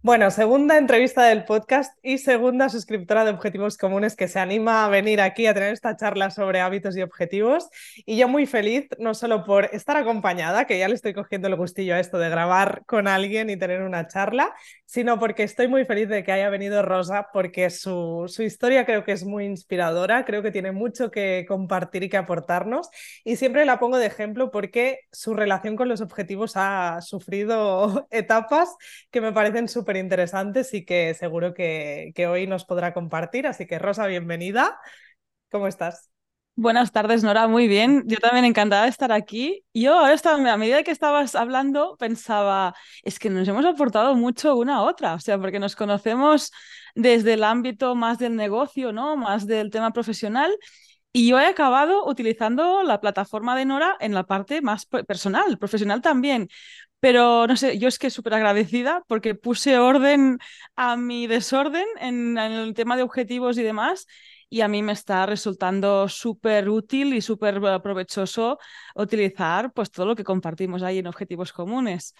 Bueno, segunda entrevista del podcast y segunda suscriptora de Objetivos Comunes que se anima a venir aquí a tener esta charla sobre hábitos y objetivos. Y yo muy feliz, no solo por estar acompañada, que ya le estoy cogiendo el gustillo a esto de grabar con alguien y tener una charla, sino porque estoy muy feliz de que haya venido Rosa, porque su, su historia creo que es muy inspiradora, creo que tiene mucho que compartir y que aportarnos. Y siempre la pongo de ejemplo porque su relación con los objetivos ha sufrido etapas que me parecen súper interesantes y que seguro que, que hoy nos podrá compartir. Así que Rosa, bienvenida. ¿Cómo estás? Buenas tardes, Nora. Muy bien. Yo también encantada de estar aquí. Yo ahora estaba, a medida que estabas hablando, pensaba, es que nos hemos aportado mucho una a otra, o sea, porque nos conocemos desde el ámbito más del negocio, ¿no? Más del tema profesional. Y yo he acabado utilizando la plataforma de Nora en la parte más personal, profesional también. Pero no sé, yo es que súper agradecida porque puse orden a mi desorden en, en, el tema de objetivos y demás y a mí me está resultando súper útil y súper provechoso utilizar pues todo lo que compartimos ahí en objetivos comunes.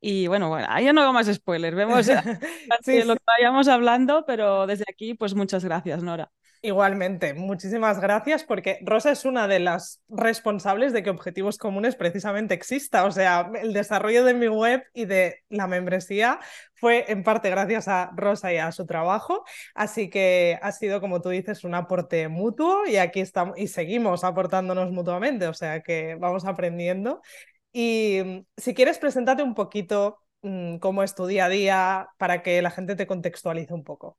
Y bueno, bueno, ahí ya no hago más spoilers, vemos sí, lo que vayamos hablando, pero desde aquí pues muchas gracias, Nora. Igualmente, muchísimas gracias porque Rosa es una de las responsables de que Objetivos Comunes precisamente exista. O sea, el desarrollo de mi web y de la membresía fue en parte gracias a Rosa y a su trabajo. Así que ha sido, como tú dices, un aporte mutuo y aquí estamos y seguimos aportándonos mutuamente. O sea que vamos aprendiendo. Y mm, si quieres, preséntate un poquito mmm, cómo es tu día a día para que la gente te contextualice un poco.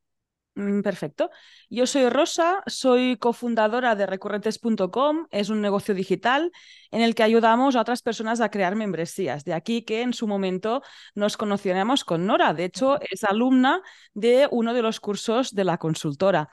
Mm, perfecto. Yo soy Rosa, soy cofundadora de recurrentes.com, es un negocio digital en el que ayudamos a otras personas a crear membresías. De aquí que en su momento nos conoceremos con Nora. De hecho, es alumna de uno de los cursos de la consultora.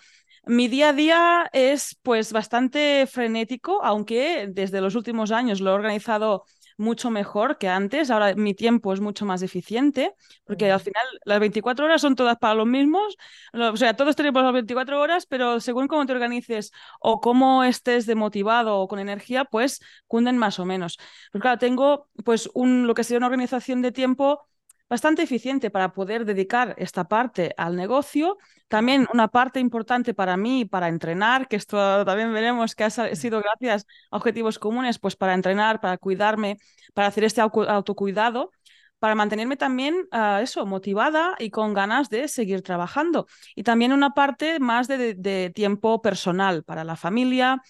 Mi día a día es pues bastante frenético, aunque desde los últimos años lo he organizado mucho mejor que antes. Ahora mi tiempo es mucho más eficiente, porque al final las 24 horas son todas para los mismos. O sea, todos tenemos las 24 horas, pero según cómo te organices o cómo estés demotivado o con energía, pues cunden más o menos. Pues claro, tengo pues un, lo que sería una organización de tiempo bastante eficiente para poder dedicar esta parte al negocio. También una parte importante para mí, para entrenar, que esto también veremos que ha sido gracias a objetivos comunes, pues para entrenar, para cuidarme, para hacer este autocuidado para mantenerme también uh, eso, motivada y con ganas de seguir trabajando. Y también una parte más de, de, de tiempo personal para la familia.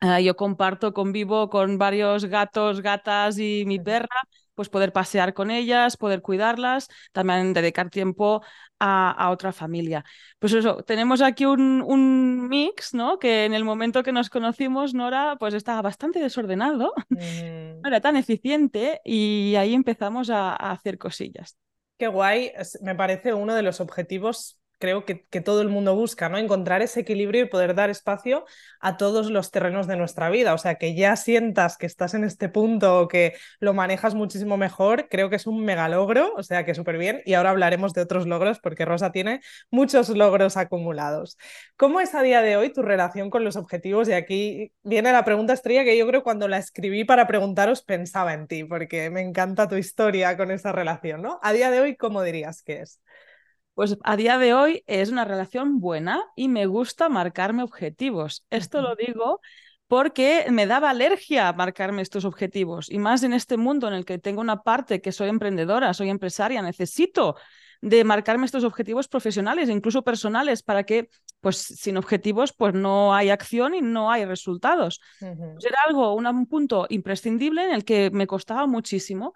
Uh, yo comparto, convivo con varios gatos, gatas y mi perra pues poder pasear con ellas, poder cuidarlas, también dedicar tiempo a, a otra familia. Pues eso, tenemos aquí un, un, mix, ¿no? Que en el momento que nos conocimos, Nora, pues estaba bastante desordenado, mm. no era tan eficiente y ahí empezamos a, a hacer cosillas. Qué guay, me parece uno de los objetivos creo que, todo el mundo busca, ¿no? Encontrar ese equilibrio y poder dar espacio a todos los terrenos de nuestra vida. O sea, que ya sientas que estás en este punto o que lo manejas muchísimo mejor, creo que es un mega logro, o sea, que súper bien. Y ahora hablaremos de otros logros porque Rosa tiene muchos logros acumulados. ¿Cómo es a día de hoy tu relación con los objetivos? Y aquí viene la pregunta estrella que yo creo cuando la escribí para preguntaros pensaba en ti, porque me encanta tu historia con esa relación, ¿no? A día de hoy, ¿cómo dirías que es? Pues a día de hoy es una relación buena y me gusta marcarme objetivos. Esto lo digo porque me daba alergia marcarme estos objetivos y más en este mundo en el que tengo una parte que soy emprendedora, soy empresaria, necesito de marcarme estos objetivos profesionales, incluso personales, para que, pues sin objetivos, pues no hay acción y no hay resultados. Pues era algo, un punto imprescindible en el que me costaba muchísimo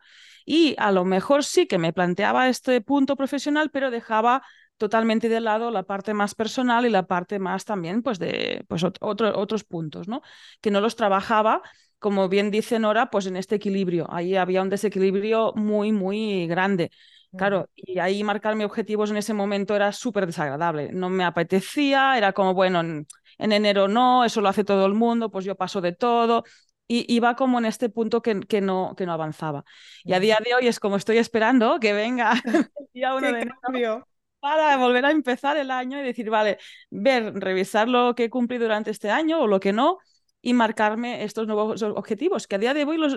y a lo mejor sí que me planteaba este punto profesional, pero dejaba totalmente de lado la parte más personal y la parte más también pues de pues, otros puntos, ¿no? Que no los trabajaba, como bien dice Nora, pues en este equilibrio. Ahí había un desequilibrio muy, muy grande. Claro, y ahí marcarme objetivos en ese momento era súper desagradable. No me apetecía, era como, bueno, en, enero no, eso lo hace todo el mundo, pues yo paso de todo. Y iba como en este punto que, que, no, que no avanzaba. Y a día de hoy es como estoy esperando que venga el día uno de enero para volver a empezar el año y decir, vale, ver, revisar lo que he cumplido durante este año o lo que no y marcarme estos nuevos objetivos, que a día de hoy los,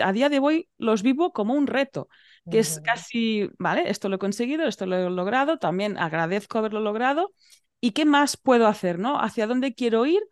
a día de hoy los vivo como un reto, que es casi, vale, esto lo he conseguido, esto lo he logrado, también agradezco haberlo logrado y qué más puedo hacer, ¿no? ¿Hacia dónde quiero ir?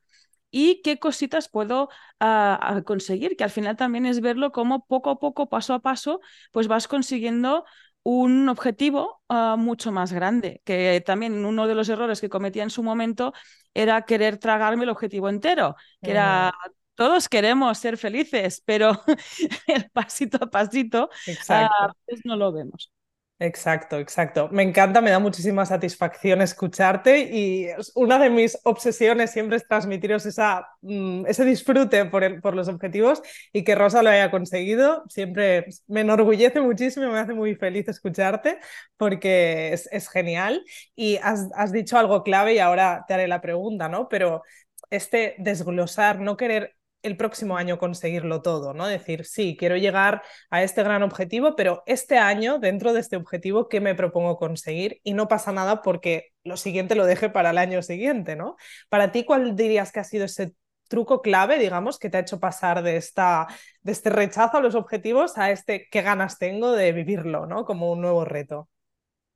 Y qué cositas puedo ah, conseguir, que al final también es verlo como poco a poco, paso a paso, pues vas consiguiendo un objetivo ah, mucho más grande, que también uno de los errores que cometía en su momento era querer tragarme el objetivo entero, que era todos queremos ser felices, pero el pasito a pasito uh, no lo vemos. Exacto, exacto. Me encanta, me da muchísima satisfacción escucharte y una de mis obsesiones siempre es transmitiros esa, mm, ese disfrute por, por, los objetivos y que Rosa lo haya conseguido. Siempre me enorgullece muchísimo, me hace muy feliz escucharte porque es, es genial y has, has dicho algo clave y ahora te haré la pregunta, ¿no? Pero este desglosar, no querer el próximo año conseguirlo todo, ¿no? Decir, sí, quiero llegar a este gran objetivo, pero este año, dentro de este objetivo, ¿qué me propongo conseguir? Y no pasa nada porque lo siguiente lo deje para el año siguiente, ¿no? Para ti, ¿cuál dirías que ha sido ese truco clave, digamos, que te ha hecho pasar de, esta, de este rechazo a los objetivos a este qué ganas tengo de vivirlo, ¿no? Como un nuevo reto.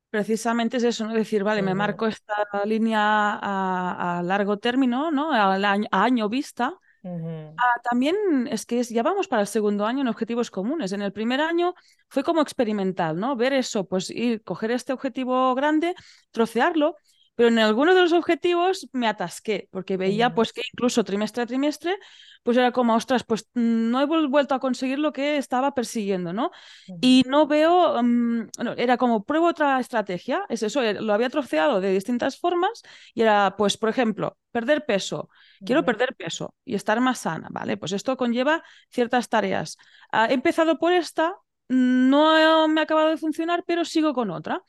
Precisamente es eso, ¿no? Decir, vale, me marco esta línea a, largo término, ¿no? A, a año vista Ah, también es que ya vamos para el segundo año en objetivos comunes. En el primer año fue como experimental, ¿no? Ver eso, pues ir, coger este objetivo grande, trocearlo, pero en algunos de los objetivos me atasqué, porque veía pues que incluso trimestre a trimestre, pues era como, ostras, pues no he vuelto a conseguir lo que estaba persiguiendo, ¿no? Y no veo, mm, era como, pruebo otra estrategia, es eso, eh, lo había troceado de distintas formas y era, pues, por ejemplo, perder peso, quiero perder peso y estar más sana, ¿vale? Pues esto conlleva ciertas tareas. Ah, he empezado por esta, no me ha acabado de funcionar, pero sigo con otra.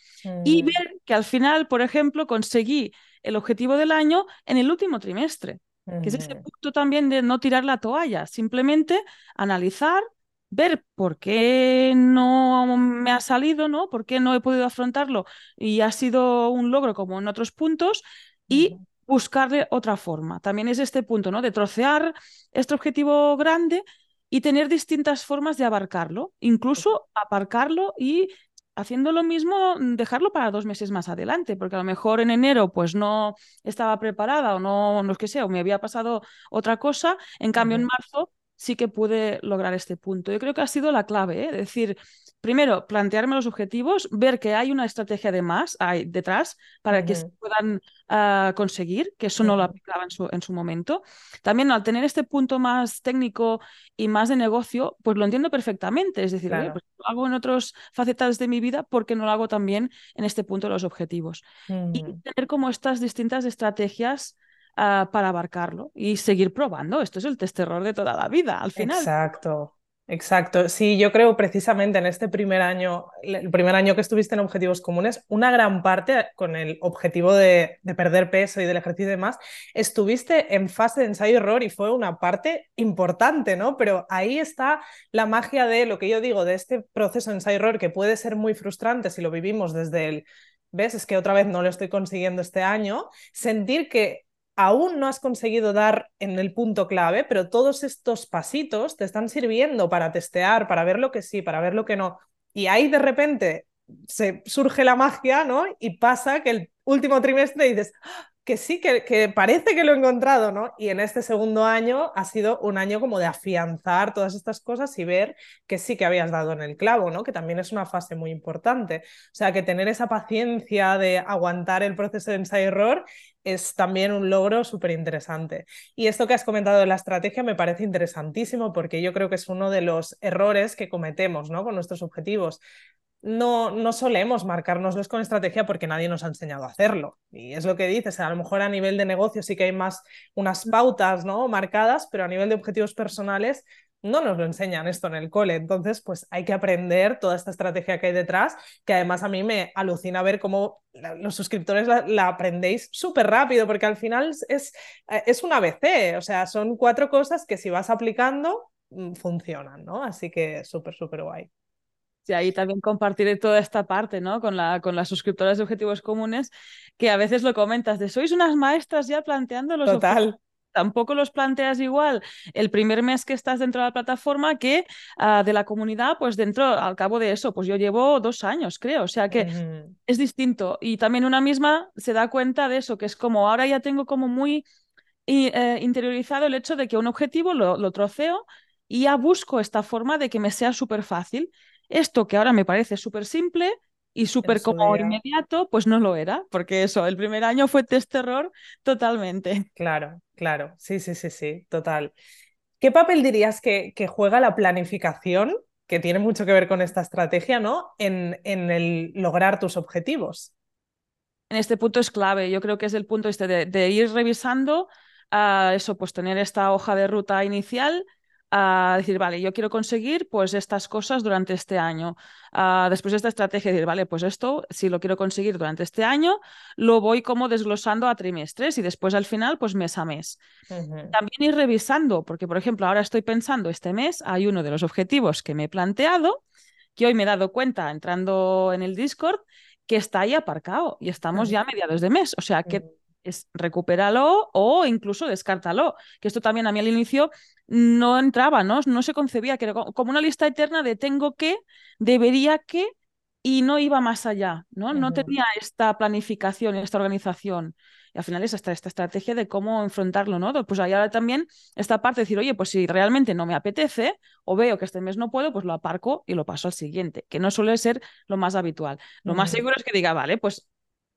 Y ver que al final, por ejemplo, conseguí el objetivo del año en el último trimestre, que es ese punto también de no tirar la toalla, simplemente analizar, ver por qué no me ha salido, ¿no? Por qué no he podido afrontarlo y ha sido un logro como en otros puntos y buscarle otra forma. También es este punto, ¿no? De trocear este objetivo grande y tener distintas formas de abarcarlo, incluso aparcarlo y haciendo lo mismo, dejarlo para dos meses más adelante, porque a lo mejor en enero pues no estaba preparada o no, no es que sea, o me había pasado otra cosa, en cambio en marzo sí que pude lograr este punto. Yo creo que ha sido la clave, ¿eh? decir, primero, plantearme los objetivos, ver que hay una estrategia de más hay detrás para que se puedan ah, conseguir, que eso no lo aplicaba en su, en su momento. También al tener este punto más técnico y más de negocio, pues lo entiendo perfectamente. Es decir, pues lo hago en otras facetas de mi vida porque no lo hago también en este punto de los objetivos. Y tener como estas distintas estrategias Ah, para abarcarlo y seguir probando. Esto es el test error de toda la vida, al final. Exacto. Exacto, sí, yo creo precisamente en este primer año, el primer año que estuviste en Objetivos Comunes, una gran parte con el objetivo de, perder peso y del ejercicio y demás, estuviste en fase de ensayo-error y fue una parte importante, ¿no? Pero ahí está la magia de lo que yo digo, de este proceso de ensayo-error que puede ser muy frustrante si lo vivimos desde el, ves, es que otra vez no lo estoy consiguiendo este año, sentir que aún no has conseguido dar en el punto clave, pero todos estos pasitos te están sirviendo para testear, para ver lo que sí, para ver lo que no. Y ahí de repente se surge la magia, ¿no? Y pasa que el último trimestre dices, ¡Ah! que sí, que, que, parece que lo he encontrado, ¿no? Y en este segundo año ha sido un año como de afianzar todas estas cosas y ver que sí que habías dado en el clavo, ¿no? Que también es una fase muy importante. O sea, que tener esa paciencia de aguantar el proceso de ensayo-error es también un logro súper interesante. Y esto que has comentado de la estrategia me parece interesantísimo porque yo creo que es uno de los errores que cometemos, ¿no? Con nuestros objetivos no, no solemos marcárnoslos con estrategia porque nadie nos ha enseñado a hacerlo. Y es lo que dices, a lo mejor a nivel de negocio sí que hay más unas pautas ¿no? marcadas, pero a nivel de objetivos personales no nos lo enseñan esto en el cole. Entonces, pues hay que aprender toda esta estrategia que hay detrás, que además a mí me alucina ver cómo los suscriptores la, aprendéis súper rápido, porque al final es, es un ABC, o sea, son cuatro cosas que si vas aplicando mm, funcionan, ¿no? Así que súper, súper guay. Y ahí también compartiré toda esta parte, ¿no? Con, la, con las suscriptoras de objetivos comunes, que a veces lo comentas de sois unas maestras ya planteando los Total. Tampoco los planteas igual el primer mes que estás dentro de la plataforma que uh, de la comunidad, pues dentro, al cabo de eso, pues yo llevo dos años, creo. O sea que uh -huh. es distinto. Y también una misma se da cuenta de eso, que es como ahora ya tengo como muy eh, interiorizado el hecho de que un objetivo lo, lo troceo y ya busco esta forma de que me sea súper fácil. Esto que ahora me parece súper simple y súper como inmediato, pues no lo era, porque eso, el primer año fue test terror totalmente. Claro, claro, sí, sí, sí, sí, total. ¿Qué papel dirías que, que juega la planificación, que tiene mucho que ver con esta estrategia, ¿no? En, en el lograr tus objetivos. En este punto es clave, yo creo que es el punto este de, de ir revisando uh, eso, pues tener esta hoja de ruta inicial a decir, vale, yo quiero conseguir pues estas cosas durante este año. Uh, después de esta estrategia, decir, vale, pues esto, si lo quiero conseguir durante este año, lo voy como desglosando a trimestres y después al final, pues mes a mes. Uh -huh. También ir revisando, porque por ejemplo, ahora estoy pensando, este mes hay uno de los objetivos que me he planteado, que hoy me he dado cuenta entrando en el Discord, que está ahí aparcado y estamos uh -huh. ya a mediados de mes. O sea que es recupéralo o incluso descártalo. Que esto también a mí al inicio no entraba, ¿no? No se concebía, que era como una lista eterna de tengo que, debería que, y no iba más allá, ¿no? No tenía esta planificación, esta organización. Y al final es hasta esta estrategia de cómo enfrentarlo, ¿no? Pues ahí ahora también esta parte de decir, oye, pues si realmente no me apetece o veo que este mes no puedo, pues lo aparco y lo paso al siguiente, que no suele ser lo más habitual. Lo más seguro es que diga, vale, pues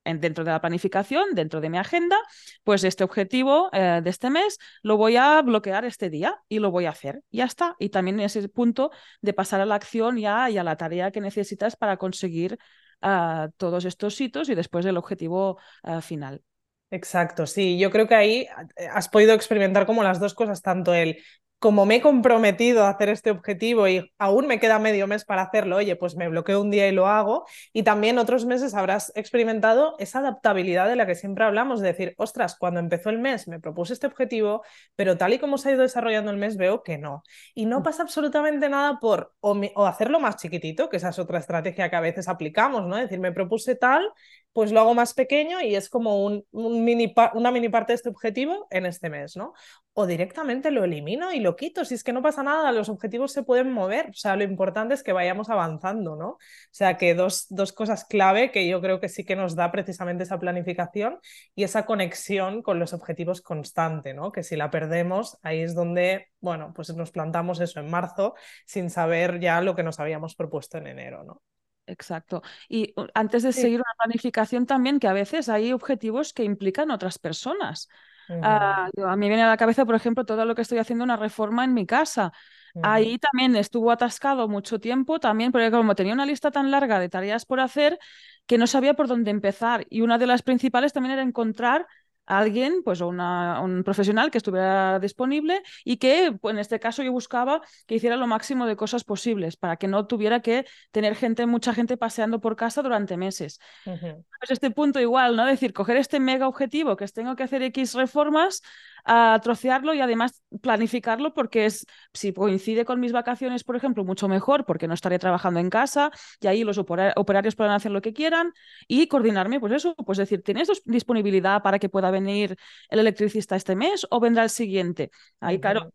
dentro de la planificación, dentro de mi agenda, pues este objetivo eh, de este mes lo voy a bloquear este día y lo voy a hacer. Ya está. Y también ese punto de pasar a la acción ya y a la tarea que necesitas para conseguir uh, todos estos hitos y después el objetivo uh, final. Exacto, sí, yo creo que ahí eh, has podido experimentar como las dos cosas, tanto el como me he comprometido a hacer este objetivo y aún me queda medio mes para hacerlo, oye, pues me bloqueo un día y lo hago. Y también otros meses habrás experimentado esa adaptabilidad de la que siempre hablamos, de decir, ostras, cuando empezó el mes me propuse este objetivo, pero tal y como se ha ido desarrollando el mes veo que no. Y no pasa absolutamente nada por o, me, o hacerlo más chiquitito, que esa es otra estrategia que a veces aplicamos, ¿no? Es decir, me propuse tal, pues lo hago más pequeño y es como un, un mini una mini parte de este objetivo en este mes, ¿no? O directamente lo elimino y lo quito, si es que no pasa nada, los objetivos se pueden mover, o sea, lo importante es que vayamos avanzando, ¿no? O sea, que dos, dos cosas clave que yo creo que sí que nos da precisamente esa planificación y esa conexión con los objetivos constante, ¿no? Que si la perdemos, ahí es donde, bueno, pues nos plantamos eso en marzo sin saber ya lo que nos habíamos propuesto en enero, ¿no? Exacto. Y antes de sí. seguir una planificación también, que a veces hay objetivos que implican otras personas. Uh -huh. uh, a mí viene a la cabeza, por ejemplo, todo lo que estoy haciendo una reforma en mi casa. Uh -huh. Ahí también estuvo atascado mucho tiempo, también porque como tenía una lista tan larga de tareas por hacer, que no sabía por dónde empezar. Y una de las principales también era encontrar alguien, pues una, un profesional que estuviera disponible y que pues, en este caso yo buscaba que hiciera lo máximo de cosas posibles para que no tuviera que tener gente, mucha gente paseando por casa durante meses. Uh -huh. Pues este punto igual, ¿no? Es decir, coger este mega objetivo que es tengo que hacer X reformas, a trocearlo y además planificarlo porque es, si coincide con mis vacaciones, por ejemplo, mucho mejor porque no estaré trabajando en casa y ahí los operarios puedan hacer lo que quieran y coordinarme, pues eso, pues decir, ¿tienes disponibilidad para que pueda venir el electricista este mes o vendrá el siguiente? Ahí, claro,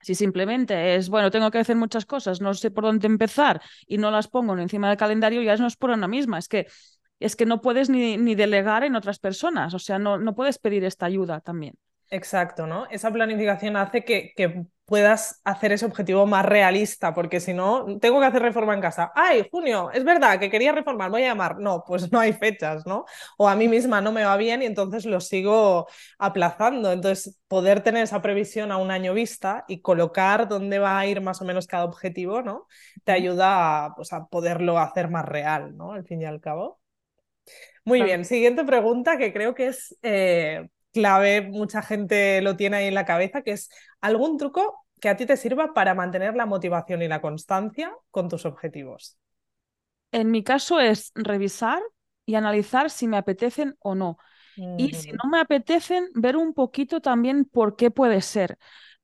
si simplemente es, bueno, tengo que hacer muchas cosas, no sé por dónde empezar y no las pongo encima del calendario, ya no es por una misma, es que es que no puedes ni, ni delegar en otras personas, o sea, no, no puedes pedir esta ayuda también. Exacto, ¿no? Esa planificación hace que, que, puedas hacer ese objetivo más realista, porque si no, tengo que hacer reforma en casa. ¡Ay, junio! Es verdad que quería reformar, voy a llamar. No, pues no hay fechas, ¿no? O a mí misma no me va bien y entonces lo sigo aplazando. Entonces, poder tener esa previsión a un año vista y colocar dónde va a ir más o menos cada objetivo, ¿no? Te ayuda a, pues, a poderlo hacer más real, ¿no? Al fin y al cabo. Muy bien, siguiente pregunta que creo que es eh, clave, mucha gente lo tiene ahí en la cabeza, que es algún truco que a ti te sirva para mantener la motivación y la constancia con tus objetivos. En mi caso es revisar y analizar si me apetecen o no. Y si no me apetecen, ver un poquito también por qué puede ser.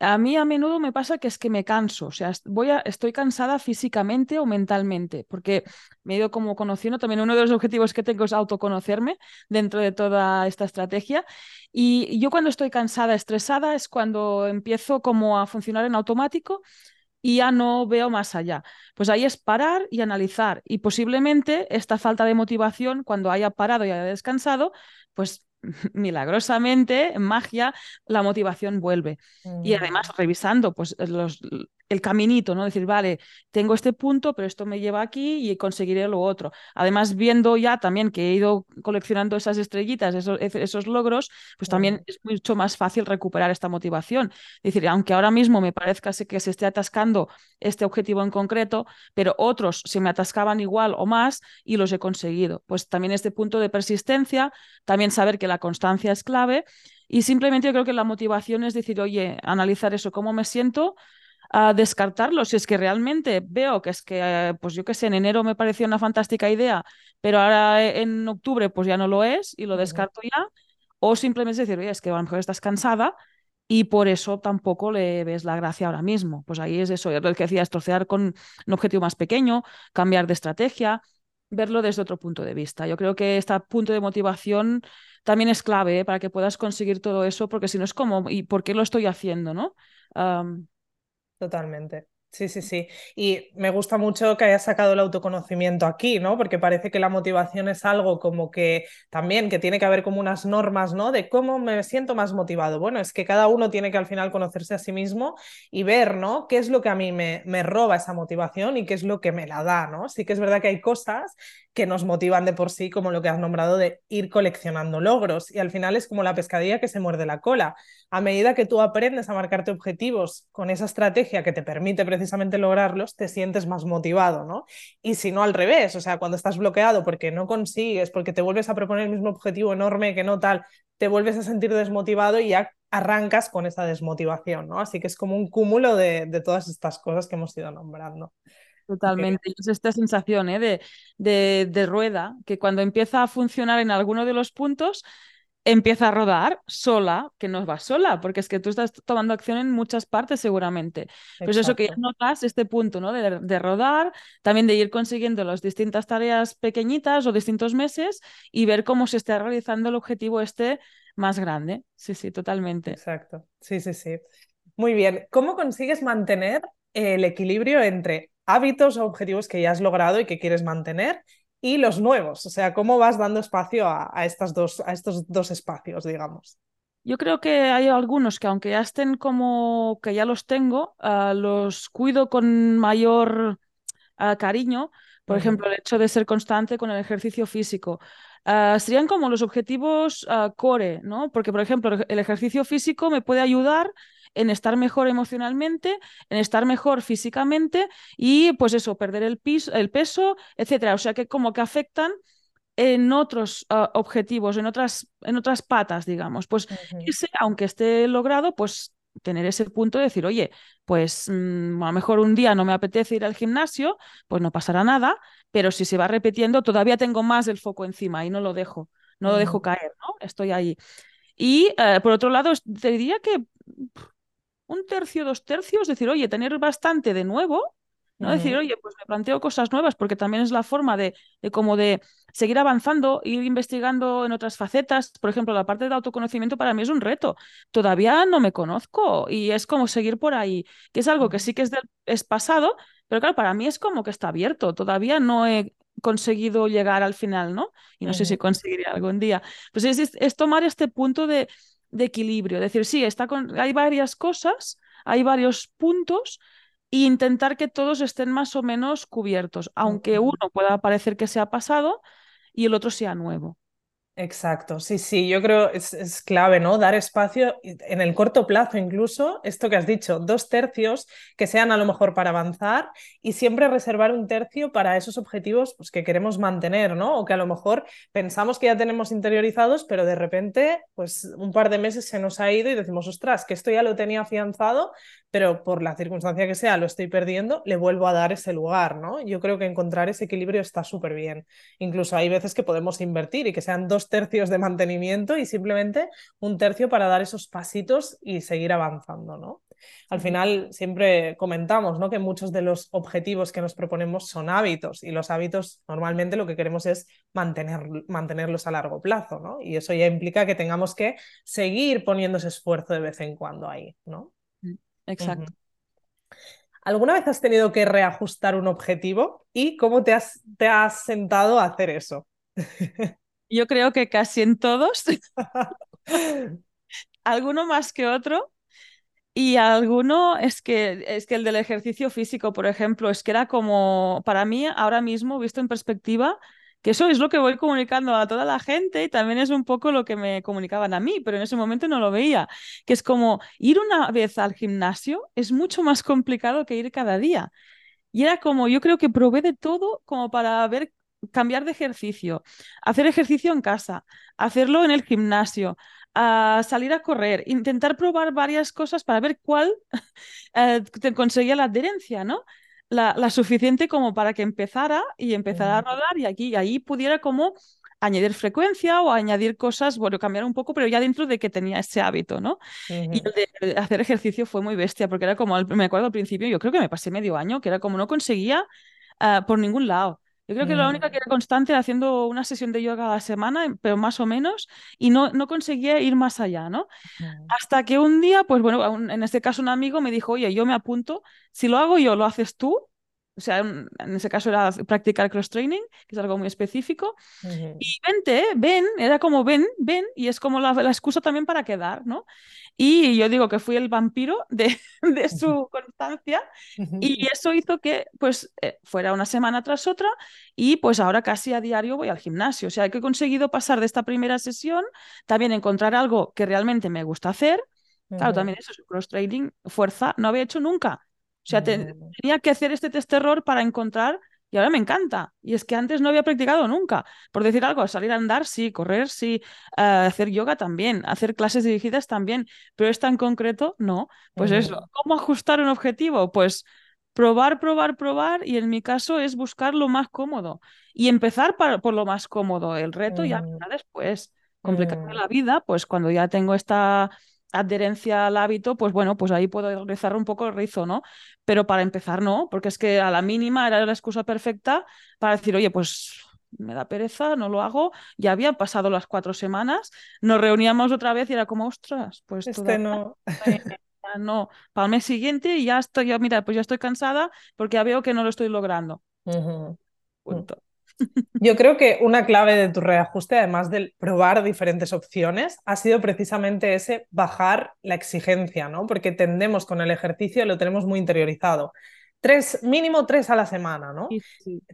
A mí a menudo me pasa que es que me canso, o sea, voy a, estoy cansada físicamente o mentalmente, porque me he ido como conociendo, también uno de los objetivos que tengo es autoconocerme dentro de toda esta estrategia. Y yo cuando estoy cansada, estresada, es cuando empiezo como a funcionar en automático y ya no veo más allá. Pues ahí es parar y analizar. Y posiblemente esta falta de motivación, cuando haya parado y haya descansado, pues milagrosamente, en magia, la motivación vuelve. Y además revisando pues, los, el caminito, ¿no? Decir, vale, tengo este punto, pero esto me lleva aquí y conseguiré lo otro. Además, viendo ya también que he ido coleccionando esas estrellitas, esos, esos logros, pues también es mucho más fácil recuperar esta motivación. Es decir, aunque ahora mismo me parezca que se esté atascando este objetivo en concreto, pero otros se me atascaban igual o más y los he conseguido. Pues también este punto de persistencia, también saber que la constancia es clave y simplemente yo creo que la motivación es decir, oye, analizar eso, cómo me siento, a descartarlo. Si es que realmente veo que es que, pues yo qué sé, en enero me pareció una fantástica idea, pero ahora en octubre pues ya no lo es y lo descarto ya. O simplemente decir, oye, es que a lo mejor estás cansada y por eso tampoco le ves la gracia ahora mismo. Pues ahí es eso, lo que decía, trocear con un objetivo más pequeño, cambiar de estrategia, verlo desde otro punto de vista. Yo creo que este punto de motivación también es clave ¿eh? para que puedas conseguir todo eso, porque si no es como, ¿y por qué lo estoy haciendo? ¿no? Totalmente. Sí, sí, sí. Y me gusta mucho que hayas sacado el autoconocimiento aquí, ¿no? Porque parece que la motivación es algo como que también que tiene que haber como unas normas, ¿no? De cómo me siento más motivado. Bueno, es que cada uno tiene que al final conocerse a sí mismo y ver, ¿no? ¿Qué es lo que a mí me, me roba esa motivación y qué es lo que me la da, ¿no? Sí que es verdad que hay cosas que nos motivan de por sí, como lo que has nombrado de ir coleccionando logros. Y al final es como la pescadilla que se muerde la cola. A medida que tú aprendes a marcarte objetivos con esa estrategia que te permite precisamente lograrlos, te sientes más motivado, ¿no? Y si no al revés, o sea, cuando estás bloqueado porque no consigues, porque te vuelves a proponer el mismo objetivo enorme que no tal, te vuelves a sentir desmotivado y ya arrancas con esa desmotivación, ¿no? Así que es como un cúmulo de, de todas estas cosas que hemos ido nombrando. Totalmente. Es esta sensación ¿eh? de, de, de, rueda que cuando empieza a funcionar en alguno de los puntos, empieza a rodar sola, que no va sola, porque es que tú estás tomando acción en muchas partes seguramente. Pues eso que ya notas, este punto ¿no? de, de, rodar, también de ir consiguiendo las distintas tareas pequeñitas o distintos meses y ver cómo se está realizando el objetivo este más grande. Sí, sí, totalmente. Exacto. Sí, sí, sí. Muy bien. ¿Cómo consigues mantener el equilibrio entre hábitos o objetivos que ya has logrado y que quieres mantener y los nuevos. O sea, cómo vas dando espacio a, estas dos, a estos dos espacios, digamos. Yo creo que hay algunos que aunque ya estén como que ya los tengo, uh, los cuido con mayor uh, cariño. Por uh -huh. ejemplo, el hecho de ser constante con el ejercicio físico. Uh, serían como los objetivos core, ¿no? Porque, por ejemplo, el ejercicio físico me puede ayudar en estar mejor emocionalmente, en estar mejor físicamente y pues eso, perder el, piso, el peso, etcétera. O sea que como que afectan en otros uh, objetivos, en otras, en otras patas, digamos. Pues uh -huh. ese, aunque esté logrado, pues tener ese punto de decir, oye, pues mmm, a lo mejor un día no me apetece ir al gimnasio, pues no pasará nada, pero si se va repitiendo, todavía tengo más el foco encima y no lo dejo, no uh -huh. lo dejo caer, ¿no? Estoy ahí. Y uh, por otro lado, te diría que un tercio, dos tercios, decir, oye, tener bastante de nuevo, ¿no? Uh -huh. Decir, oye, pues me planteo cosas nuevas, porque también es la forma de, de como de seguir avanzando, ir investigando en otras facetas. Por ejemplo, la parte de autoconocimiento para mí es un reto. Todavía no me conozco y es como seguir por ahí, que es algo que sí que es, del, es pasado, pero claro, para mí es como que está abierto. Todavía no he conseguido llegar al final, ¿no? Y no sé si conseguiré algún día. Pues es, es, tomar este punto de, de equilibrio, decir, sí, está con, hay varias cosas, hay varios puntos, e intentar que todos estén más o menos cubiertos, aunque uno pueda parecer que se ha pasado y el otro sea nuevo. Exacto, sí, sí, yo creo es, es clave, ¿no? Dar espacio en el corto plazo incluso, esto que has dicho, dos tercios que sean a lo mejor para avanzar y siempre reservar un tercio para esos objetivos pues, que queremos mantener, ¿no? O que a lo mejor pensamos que ya tenemos interiorizados, pero de repente, pues un par de meses se nos ha ido y decimos, ostras, que esto ya lo tenía afianzado, pero por la circunstancia que sea lo estoy perdiendo, le vuelvo a dar ese lugar, ¿no? Yo creo que encontrar ese equilibrio está súper bien. Incluso hay veces que podemos invertir y que sean dos tercios de mantenimiento y simplemente un tercio para dar esos pasitos y seguir avanzando, ¿no? Al final siempre comentamos ¿no? que muchos de los objetivos que nos proponemos son hábitos y los hábitos normalmente lo que queremos es mantener, mantenerlos a largo plazo ¿no? y eso ya implica que tengamos que seguir poniendo ese esfuerzo de vez en cuando ahí. ¿no? Exacto. ¿Alguna vez has tenido que reajustar un objetivo y cómo te has, te has sentado a hacer eso? Yo creo que casi en todos. Alguno más que otro. Y alguno es que, es que el del ejercicio físico, por ejemplo, es que era como, para mí, ahora mismo, visto en perspectiva, que eso es lo que voy comunicando a toda la gente y también es un poco lo que me comunicaban a mí, pero en ese momento no lo veía, que es como ir una vez al gimnasio es mucho más complicado que ir cada día. Y era como, yo creo que probé de todo como para ver, cambiar de ejercicio, hacer ejercicio en casa, hacerlo en el gimnasio, a salir a correr, intentar probar varias cosas para ver cuál eh, te conseguía la adherencia, ¿no? La, suficiente como para que empezara y empezara a rodar y aquí ahí pudiera como añadir frecuencia o añadir cosas, bueno, cambiar un poco, pero ya dentro de que tenía ese hábito, ¿no? Y el de hacer ejercicio fue muy bestia, porque era como, me acuerdo al principio, yo creo que me pasé medio año, que era como no conseguía ah, por ningún lado. Yo creo que la única que era constante era haciendo una sesión de yoga a la semana, pero más o menos, y no, no conseguía ir más allá, ¿no? Hasta que un día, pues bueno, en este caso un amigo me dijo, oye, yo me apunto, si lo hago yo, lo haces tú, o sea, en ese caso era practicar cross-training, que es algo muy específico. Y vente, ven, era como ven, ven, y es como la, la, excusa también para quedar, ¿no? Y yo digo que fui el vampiro de, de su constancia y eso hizo que pues eh, fuera una semana tras otra y pues ahora casi a diario voy al gimnasio. O sea, que he conseguido pasar de esta primera sesión, también encontrar algo que realmente me gusta hacer. Claro, también eso, cross-training, fuerza, no había hecho nunca. O sea, tenía que hacer este test error para encontrar y ahora me encanta. Y es que antes no había practicado nunca. Por decir algo, salir a andar, sí, correr, sí, eh, hacer yoga también, hacer clases dirigidas también, pero esta en concreto, no. Pues eso, ¿cómo ajustar un objetivo? Pues probar, probar, probar y en mi caso es buscar lo más cómodo y empezar por lo más cómodo. El reto ya después. Complicarme la vida, pues cuando ya tengo esta adherencia al hábito, pues bueno, pues ahí puedo rezar un poco el rizo, ¿no? Pero para empezar, no, porque es que a la mínima era la excusa perfecta para decir, oye, pues me da pereza, no lo hago. Ya habían pasado las cuatro semanas, nos reuníamos otra vez y era como, ostras, pues este no. no, para el mes siguiente y ya estoy, ya, mira, pues ya estoy cansada porque ya veo que no lo estoy logrando. Punto. Yo creo que una clave de tu reajuste, además de probar diferentes opciones, ha sido precisamente ese bajar la exigencia, ¿no? Porque tendemos con el ejercicio, lo tenemos muy interiorizado tres, mínimo tres a la semana, ¿no?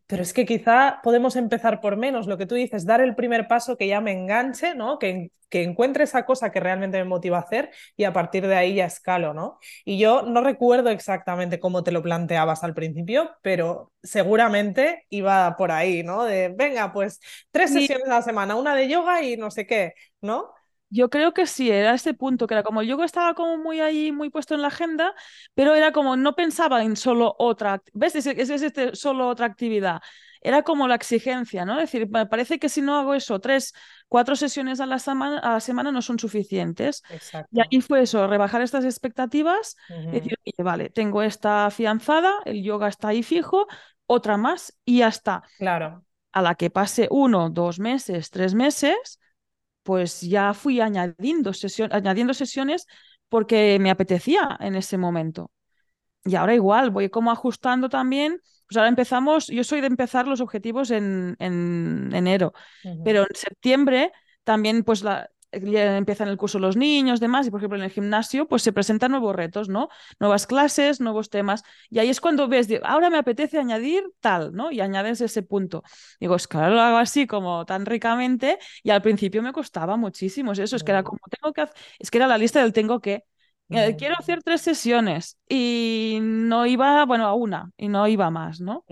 Pero es que quizá podemos empezar por menos, lo que tú dices, dar el primer paso que ya me enganche, ¿no? Que, que encuentre esa cosa que realmente me motiva a hacer y a partir de ahí ya escalo, ¿no? Y yo no recuerdo exactamente cómo te lo planteabas al principio, pero seguramente iba por ahí, ¿no? De, venga, pues tres sesiones a la semana, una de yoga y no sé qué, ¿no? Yo creo que sí, era ese punto, que era como el yoga estaba como muy ahí, muy puesto en la agenda, pero era como no pensaba en solo otra, ¿ves? Es, es, este, solo otra actividad. Era como la exigencia, ¿no? Es decir, me parece que si no hago eso, tres, cuatro sesiones a la semana, a la semana no son suficientes. Y ahí fue eso, rebajar estas expectativas, decir, vale, tengo esta afianzada, el yoga está ahí fijo, otra más y ya está. Claro. A la que pase uno, dos meses, tres meses, pues ya fui añadiendo, añadiendo sesiones porque me apetecía en ese momento. Y ahora igual, voy como ajustando también Pues ahora empezamos, yo soy de empezar los objetivos en, en enero, pero en septiembre también pues la, ya empiezan el curso los niños, demás, y por ejemplo en el gimnasio, pues se presentan nuevos retos, ¿no? Nuevas clases, nuevos temas, y ahí es cuando ves, ahora me apetece añadir tal, ¿no? Y añades ese punto. Digo, es que ahora lo hago así como tan ricamente, y al principio me costaba muchísimo, eso, es que era como tengo que es que era la lista del tengo que. Eh, quiero hacer tres sesiones y no iba, bueno, a una y no iba más, ¿no?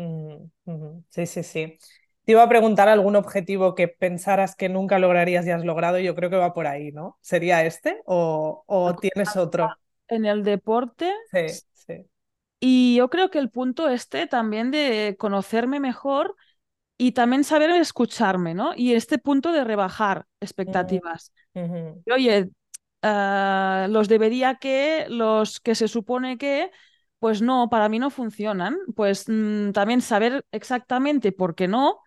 Sí, sí, sí. Te iba a preguntar algún objetivo que pensaras que nunca lograrías y has logrado. Yo creo que va por ahí, ¿no? ¿Sería este o, tienes otro? En el deporte. Sí, sí. Y yo creo que el punto este también de conocerme mejor y también saber escucharme, ¿no? Y este punto de rebajar expectativas. oye, ah, los debería que, los que se supone que, pues no, para mí no funcionan. Pues mm, también saber exactamente por qué no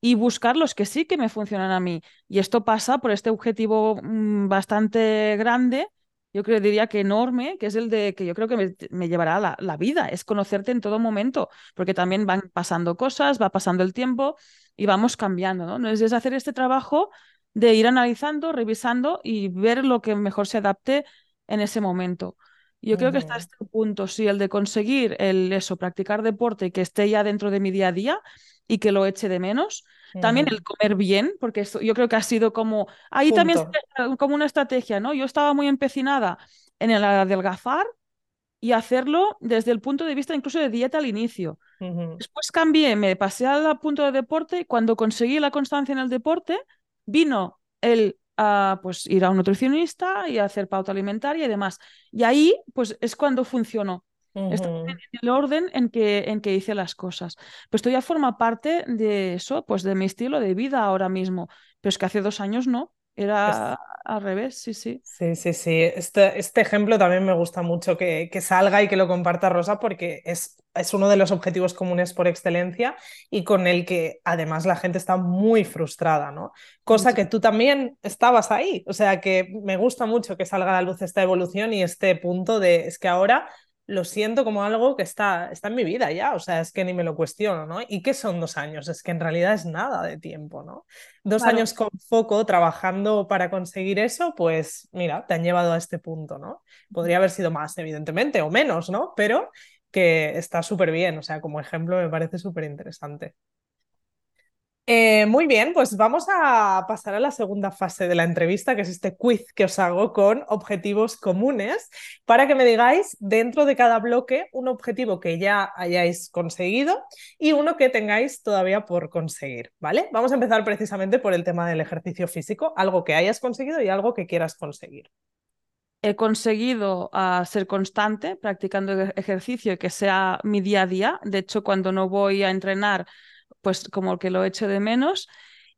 y buscar los que sí que me funcionan a mí. Y esto pasa por este objetivo mm, bastante grande, yo creo, diría que enorme, que es el de que yo creo que me, llevará la, la, vida, es conocerte en todo momento, porque también van pasando cosas, va pasando el tiempo y vamos cambiando, ¿no? Es, hacer este trabajo de ir analizando, revisando y ver lo que mejor se adapte en ese momento. Yo creo que está este punto, sí, el de conseguir el eso, practicar deporte y que esté ya dentro de mi día a día, y que lo eche de menos. También el comer bien, porque yo creo que ha sido como, ahí también como una estrategia, ¿no? Yo estaba muy empecinada en el adelgazar y hacerlo desde el punto de vista incluso de dieta al inicio. Después cambié, me pasé al punto de deporte y cuando conseguí la constancia en el deporte, vino el a pues, ir a un nutricionista y hacer pauta alimentaria y demás. Y ahí pues es cuando funcionó en el orden en que, en que hice las cosas. Pues esto ya forma parte de eso, pues de mi estilo de vida ahora mismo. Pero es que hace dos años no, era al revés, sí, sí. Sí, sí, sí. Este, este ejemplo también me gusta mucho que, que, salga y que lo comparta Rosa porque es, es uno de los objetivos comunes por excelencia y con el que además la gente está muy frustrada, ¿no? Cosa que tú también estabas ahí. O sea que me gusta mucho que salga a la luz esta evolución y este punto de es que ahora lo siento como algo que está, está en mi vida ya, o sea, es que ni me lo cuestiono, ¿no? ¿Y qué son dos años? Es que en realidad es nada de tiempo, ¿no? Dos años con foco trabajando para conseguir eso, pues mira, te han llevado a este punto, ¿no? Podría haber sido más, evidentemente, o menos, ¿no? Pero que está súper bien, o sea, como ejemplo me parece súper interesante. Eh, muy bien, pues vamos a pasar a la segunda fase de la entrevista, que es este quiz que os hago con objetivos comunes, para que me digáis dentro de cada bloque un objetivo que ya hayáis conseguido y uno que tengáis todavía por conseguir, ¿vale? Vamos a empezar precisamente por el tema del ejercicio físico, algo que hayas conseguido y algo que quieras conseguir he conseguido ah, ser constante practicando ejercicio y que sea mi día a día. De hecho, cuando no voy a entrenar, pues como que lo echo de menos.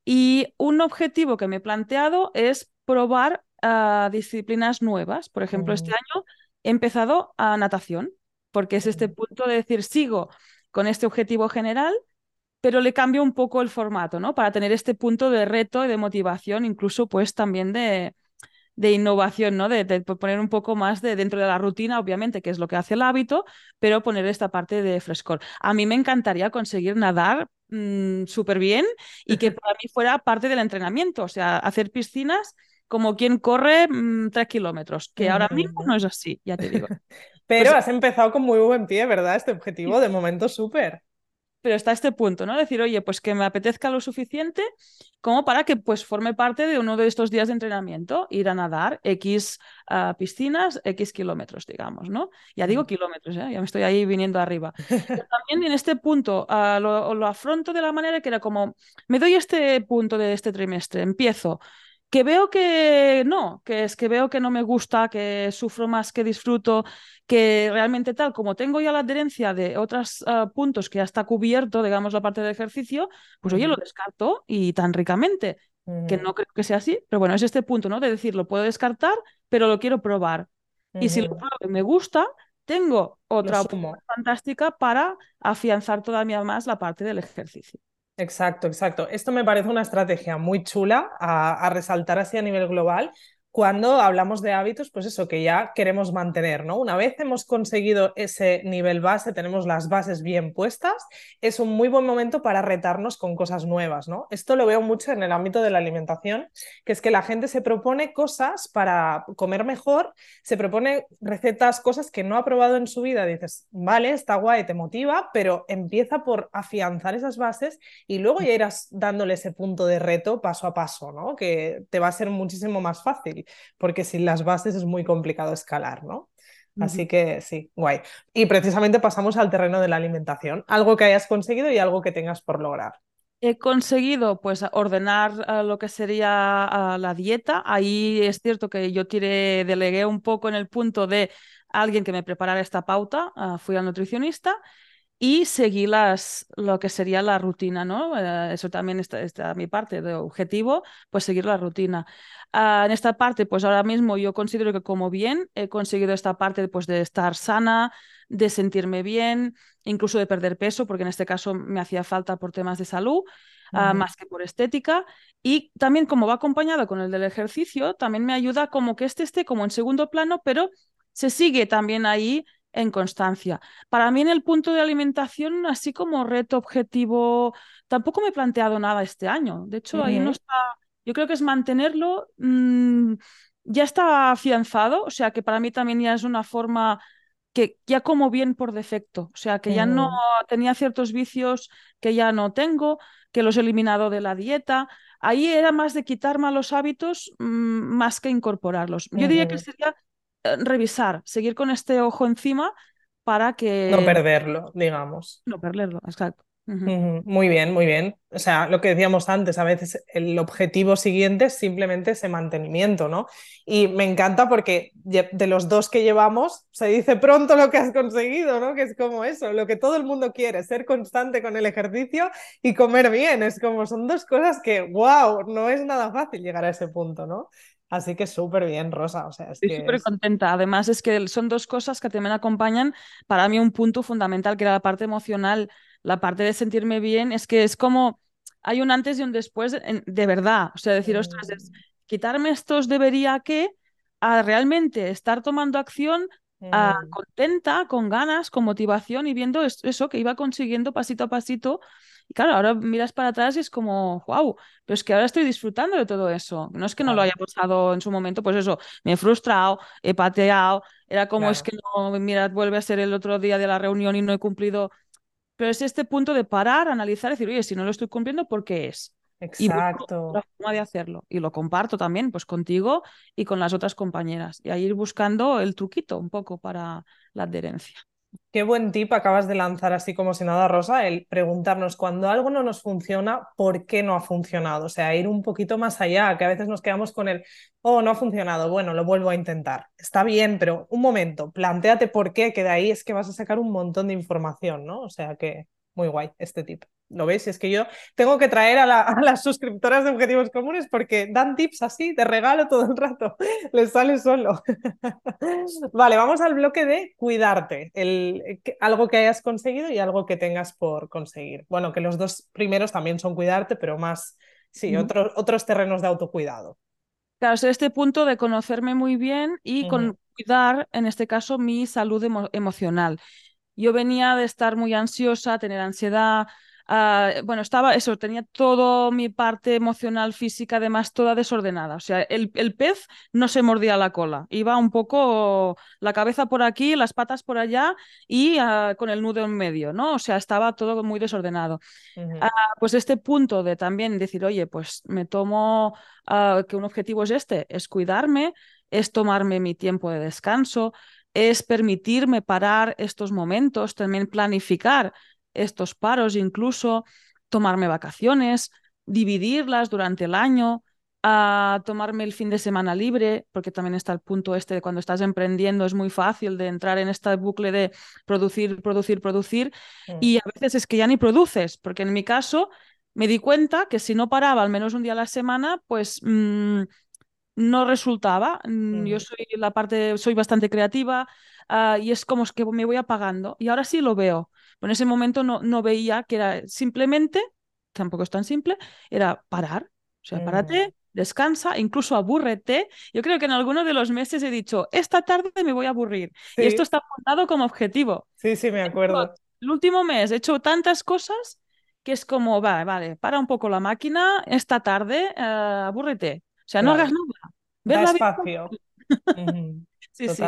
Y un objetivo que me he planteado es probar ah, disciplinas nuevas. Por ejemplo, este año he empezado a natación, porque es este punto de decir, sigo con este objetivo general, pero le cambio un poco el formato, ¿no? Para tener este punto de reto y de motivación, incluso pues también de, de innovación, ¿no? De, poner un poco más de dentro de la rutina, obviamente, que es lo que hace el hábito, pero poner esta parte de frescor. A mí me encantaría conseguir nadar mm, súper bien y que para mí fuera parte del entrenamiento, o sea, hacer piscinas como quien corre mm, tres kilómetros, que ahora mismo no es así, ya te digo. Pero pues has empezado con muy buen pie, ¿verdad? Este objetivo, de momento súper pero está este punto, ¿no? Decir, oye, pues que me apetezca lo suficiente como para que pues forme parte de uno de estos días de entrenamiento, ir a nadar X ah, piscinas, X kilómetros, digamos, ¿no? Ya digo kilómetros, ¿eh? ya me estoy ahí viniendo arriba. también en este punto ah, lo, lo afronto de la manera que era como, me doy este punto de este trimestre, empiezo que veo que no, que es que veo que no me gusta, que sufro más que disfruto, que realmente tal, como tengo ya la adherencia de otros ah, puntos que ya está cubierto, digamos, la parte del ejercicio, pues oye, lo descarto y tan ricamente, que no creo que sea así, pero bueno, es este punto, ¿no? De decir, lo puedo descartar, pero lo quiero probar. Y si lo pruebo y me gusta, tengo otra opción fantástica para afianzar todavía más la parte del ejercicio. Exacto, exacto. Esto me parece una estrategia muy chula a, resaltar así a nivel global, cuando hablamos de hábitos, pues eso que ya queremos mantener, ¿no? Una vez hemos conseguido ese nivel base, tenemos las bases bien puestas, es un muy buen momento para retarnos con cosas nuevas, ¿no? Esto lo veo mucho en el ámbito de la alimentación, que es que la gente se propone cosas para comer mejor, se propone recetas, cosas que no ha probado en su vida, dices, vale, está guay, te motiva, pero empieza por afianzar esas bases y luego ya irás dándole ese punto de reto paso a paso, ¿no? Que te va a ser muchísimo más fácil porque sin las bases es muy complicado escalar, ¿no? Así que sí, guay. Y precisamente pasamos al terreno de la alimentación, algo que hayas conseguido y algo que tengas por lograr. He conseguido pues ordenar uh, lo que sería uh, la dieta. Ahí es cierto que yo tiré, delegué un poco en el punto de alguien que me preparara esta pauta. Uh, fui al nutricionista y seguí las, lo que sería la rutina, ¿no? Eh, eso también está, está, mi parte de objetivo, pues seguir la rutina. Uh, en esta parte, pues ahora mismo yo considero que como bien he conseguido esta parte pues, de estar sana, de sentirme bien, incluso de perder peso, porque en este caso me hacía falta por temas de salud. Uh, más que por estética. Y también como va acompañado con el del ejercicio, también me ayuda como que este esté como en segundo plano, pero se sigue también ahí en constancia. Para mí en el punto de alimentación, así como reto objetivo, tampoco me he planteado nada este año. De hecho, uh -huh. ahí no está, yo creo que es mantenerlo, mmm, ya está afianzado, o sea que para mí también ya es una forma que ya como bien por defecto, o sea que uh -huh. ya no tenía ciertos vicios que ya no tengo, que los he eliminado de la dieta. Ahí era más de quitar malos hábitos mmm, más que incorporarlos. Yo uh -huh. diría que sería revisar, seguir con este ojo encima para que... No perderlo, digamos. No perderlo, exacto. Uh -huh. Muy bien, muy bien. O sea, lo que decíamos antes, a veces el objetivo siguiente es simplemente ese mantenimiento, ¿no? Y me encanta porque de los dos que llevamos se dice pronto lo que has conseguido, ¿no? Que es como eso, lo que todo el mundo quiere, ser constante con el ejercicio y comer bien. Es como, son dos cosas que, wow, no es nada fácil llegar a ese punto, ¿no? Así que súper bien, Rosa. O sea, es Estoy súper es... contenta. Además, es que son dos cosas que también acompañan para mí un punto fundamental, que era la parte emocional, la parte de sentirme bien. Es que es como hay un antes y un después de, de verdad. O sea, decir, mm. ostras, es, quitarme estos debería que a realmente estar tomando acción a, Mm. contenta, con ganas, con motivación y viendo eso que iba consiguiendo pasito a pasito. Y claro, ahora miras para atrás y es como, wow, pero es que ahora estoy disfrutando de todo eso. No es que no lo haya pasado en su momento, pues eso, me he frustrado, he pateado, era como Claro. es que no, mira, vuelve a ser el otro día de la reunión y no he cumplido. Pero es este punto de parar, analizar y decir, oye, si no lo estoy cumpliendo, ¿por qué es? Y Exacto. la forma de hacerlo. Y lo comparto también, pues contigo y con las otras compañeras. Y ahí ir buscando el truquito un poco para la adherencia. Qué buen tip acabas de lanzar así como si nada, Rosa, el preguntarnos cuando algo no nos funciona, ¿por qué no ha funcionado? O sea, ir un poquito más allá, que a veces nos quedamos con el, oh, no ha funcionado, bueno, lo vuelvo a intentar. Está bien, pero un momento, planteate por qué, que de ahí es que vas a sacar un montón de información, ¿no? O sea que muy guay este tip. ¿Lo ves? Es que yo tengo que traer a, la, a, las suscriptoras de Objetivos Comunes porque dan tips así de regalo todo el rato. Les sale solo. vale, vamos al bloque de cuidarte. El, algo que hayas conseguido y algo que tengas por conseguir. Bueno, que los dos primeros también son cuidarte, pero más, sí, uh -huh. otro, otros terrenos de autocuidado. Claro, es este punto de conocerme muy bien y uh -huh. con cuidar, en este caso, mi salud emo emocional. Yo venía de estar muy ansiosa, tener ansiedad, Uh, bueno, estaba eso, tenía toda mi parte emocional, física, además, toda desordenada. O sea, el, el, pez no se mordía la cola, iba un poco la cabeza por aquí, las patas por allá y uh, con el nudo en medio, ¿no? O sea, estaba todo muy desordenado. Uh -huh. uh, pues este punto de también decir, oye, pues me tomo que un objetivo es este, es cuidarme, es tomarme mi tiempo de descanso, es permitirme parar estos momentos, también planificar estos paros, incluso tomarme vacaciones, dividirlas durante el año, a tomarme el fin de semana libre, porque también está el punto este de cuando estás emprendiendo es muy fácil de entrar en este bucle de producir, producir, producir, mm. y a veces es que ya ni produces, porque en mi caso me di cuenta que si no paraba al menos un día a la semana, pues mmm, no resultaba. Mm. Yo soy la parte, soy bastante creativa uh, y es como que me voy apagando. Y ahora sí lo veo. Pero en ese momento no, no veía que era simplemente, tampoco es tan simple, era parar. O sea, párate, descansa, incluso abúrrete. Yo creo que en alguno de los meses he dicho, esta tarde me voy a aburrir. Y esto está apuntado como objetivo. Sí, sí, me acuerdo. El último mes he hecho tantas cosas que es como, vale, vale, para un poco la máquina, esta tarde, uh, abúrrete. O sea, no hagas nada. Ver da espacio. sí, sí.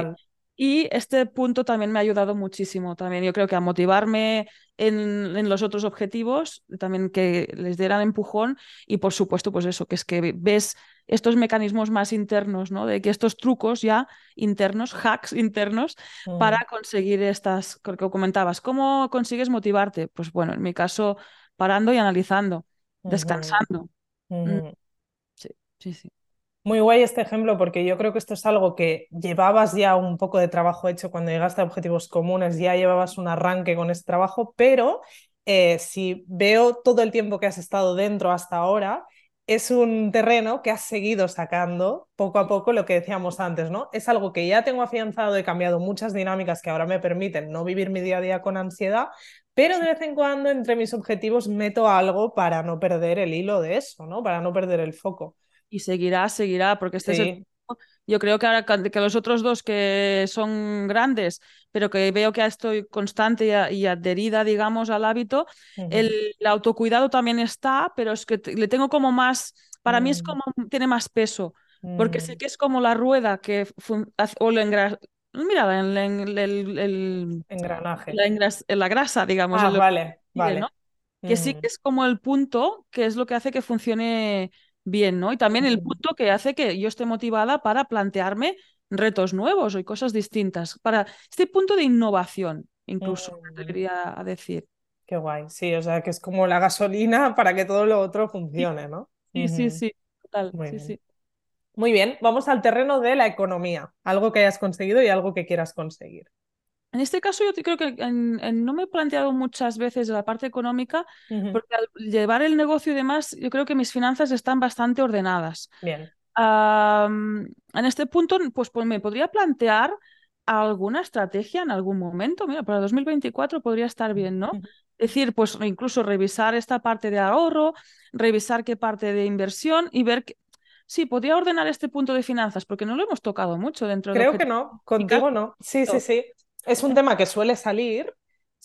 Y este punto también me ha ayudado muchísimo, también yo creo que a motivarme en, en, los otros objetivos, también que les dieran empujón y por supuesto pues eso, que es que ves estos mecanismos más internos, ¿no? De que estos trucos ya internos, hacks internos para conseguir estas, que comentabas, ¿cómo consigues motivarte? Pues bueno, en mi caso parando y analizando, descansando. Mm, sí, sí, sí. Muy guay este ejemplo porque yo creo que esto es algo que llevabas ya un poco de trabajo hecho cuando llegaste a objetivos comunes, ya llevabas un arranque con este trabajo, pero eh, si veo todo el tiempo que has estado dentro hasta ahora, es un terreno que has seguido sacando poco a poco lo que decíamos antes, ¿no? Es algo que ya tengo afianzado, he cambiado muchas dinámicas que ahora me permiten no vivir mi día a día con ansiedad, pero de vez en cuando entre mis objetivos meto algo para no perder el hilo de eso, ¿no? Para no perder el foco y seguirá, seguirá, porque este es el... Yo creo que ahora que los otros dos que son grandes, pero que veo que estoy constante y, adherida, digamos, al hábito, el, autocuidado también está, pero es que le tengo como más, para mí es mm. como, tiene más peso, porque sé mm. que es como la rueda que, o el mira, el, el, engranaje, la, grasa, digamos. Ah, vale, vale. Que sí que es como el punto que es lo que hace que funcione bien, ¿no? Y también el punto que hace que yo esté motivada para plantearme retos nuevos y cosas distintas, para este punto de innovación, incluso, te quería decir. Qué guay, sí, o sea que es como la gasolina para que todo lo otro funcione, ¿no? Sí, sí, sí, total, Muy sí, bien. sí. Muy bien, vamos al terreno de la economía, algo que hayas conseguido y algo que quieras conseguir. En este caso yo creo que no me he planteado muchas veces la parte económica, porque al llevar el negocio y demás, yo creo que mis finanzas están bastante ordenadas. Bien. en este punto, pues, pues, me podría plantear alguna estrategia en algún momento. Mira, para 2024 podría estar bien, ¿no? Es decir, pues incluso revisar esta parte de ahorro, revisar qué parte de inversión y ver que, Sí, podría ordenar este punto de finanzas, porque no lo hemos tocado mucho dentro de Creo que no, contigo no. Sí, sí, sí es un tema que suele salir.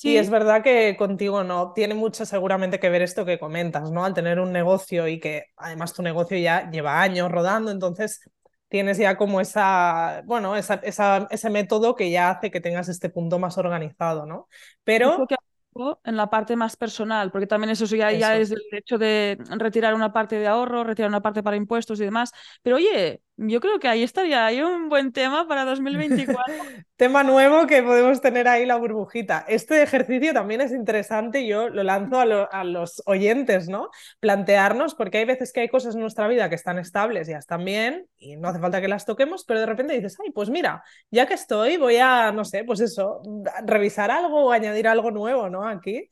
Y es verdad que contigo no, tiene mucho seguramente que ver esto que comentas, ¿no? Al tener un negocio y que además tu negocio ya lleva años rodando, entonces tienes ya como esa, bueno, esa, ese método que ya hace que tengas este punto más organizado, ¿no? Pero en la parte más personal, porque también eso ya, ya es el hecho de retirar una parte de ahorro, retirar una parte para impuestos y demás. Pero oye, yo creo que ahí estaría, hay un buen tema para 2024. tema nuevo que podemos tener ahí la burbujita. Este ejercicio también es interesante, yo lo lanzo a, los oyentes, ¿no? Plantearnos, porque hay veces que hay cosas en nuestra vida que están estables, ya están bien, y no hace falta que las toquemos, pero de repente dices, ay, pues mira, ya que estoy, voy a, no sé, pues eso, revisar algo o añadir algo nuevo, ¿no? Aquí.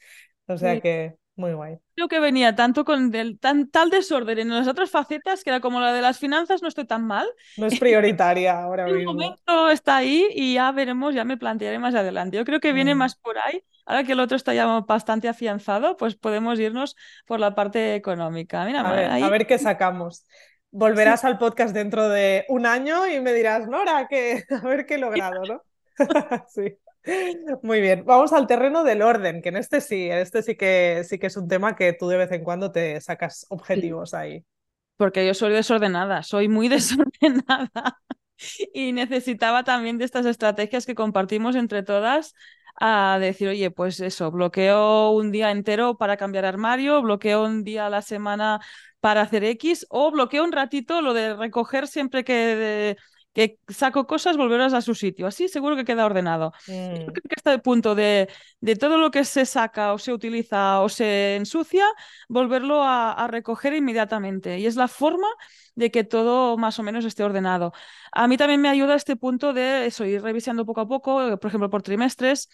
O sea que muy guay. Creo que venía tanto con el, tan, tal desorden en las otras facetas que era como la de las finanzas, no estoy tan mal. No es prioritaria ahora mismo. El momento está ahí y ya veremos, ya me plantearé más adelante. Yo creo que viene mm. más por ahí. Ahora que el otro está ya bastante afianzado, pues podemos irnos por la parte económica. Mira, a, ver, a ver qué sacamos. Volverás al podcast dentro de un año y me dirás, Nora, que a ver qué he logrado, ¿no? sí. Muy bien, vamos al terreno del orden, que en este sí, en este sí que sí que es un tema que tú de vez en cuando te sacas objetivos ahí. Porque yo soy desordenada, soy muy desordenada y necesitaba también de estas estrategias que compartimos entre todas a decir, oye, pues eso, bloqueo un día entero para cambiar armario, bloqueo un día a la semana para hacer X o bloqueo un ratito lo de recoger siempre que que saco cosas, volverás a su sitio. Así seguro que queda ordenado. Mm. creo que está el punto de, de, todo lo que se saca o se utiliza o se ensucia, volverlo a, recoger inmediatamente. Y es la forma de que todo más o menos esté ordenado. A mí también me ayuda este punto de eso, ir revisando poco a poco, por ejemplo, por trimestres,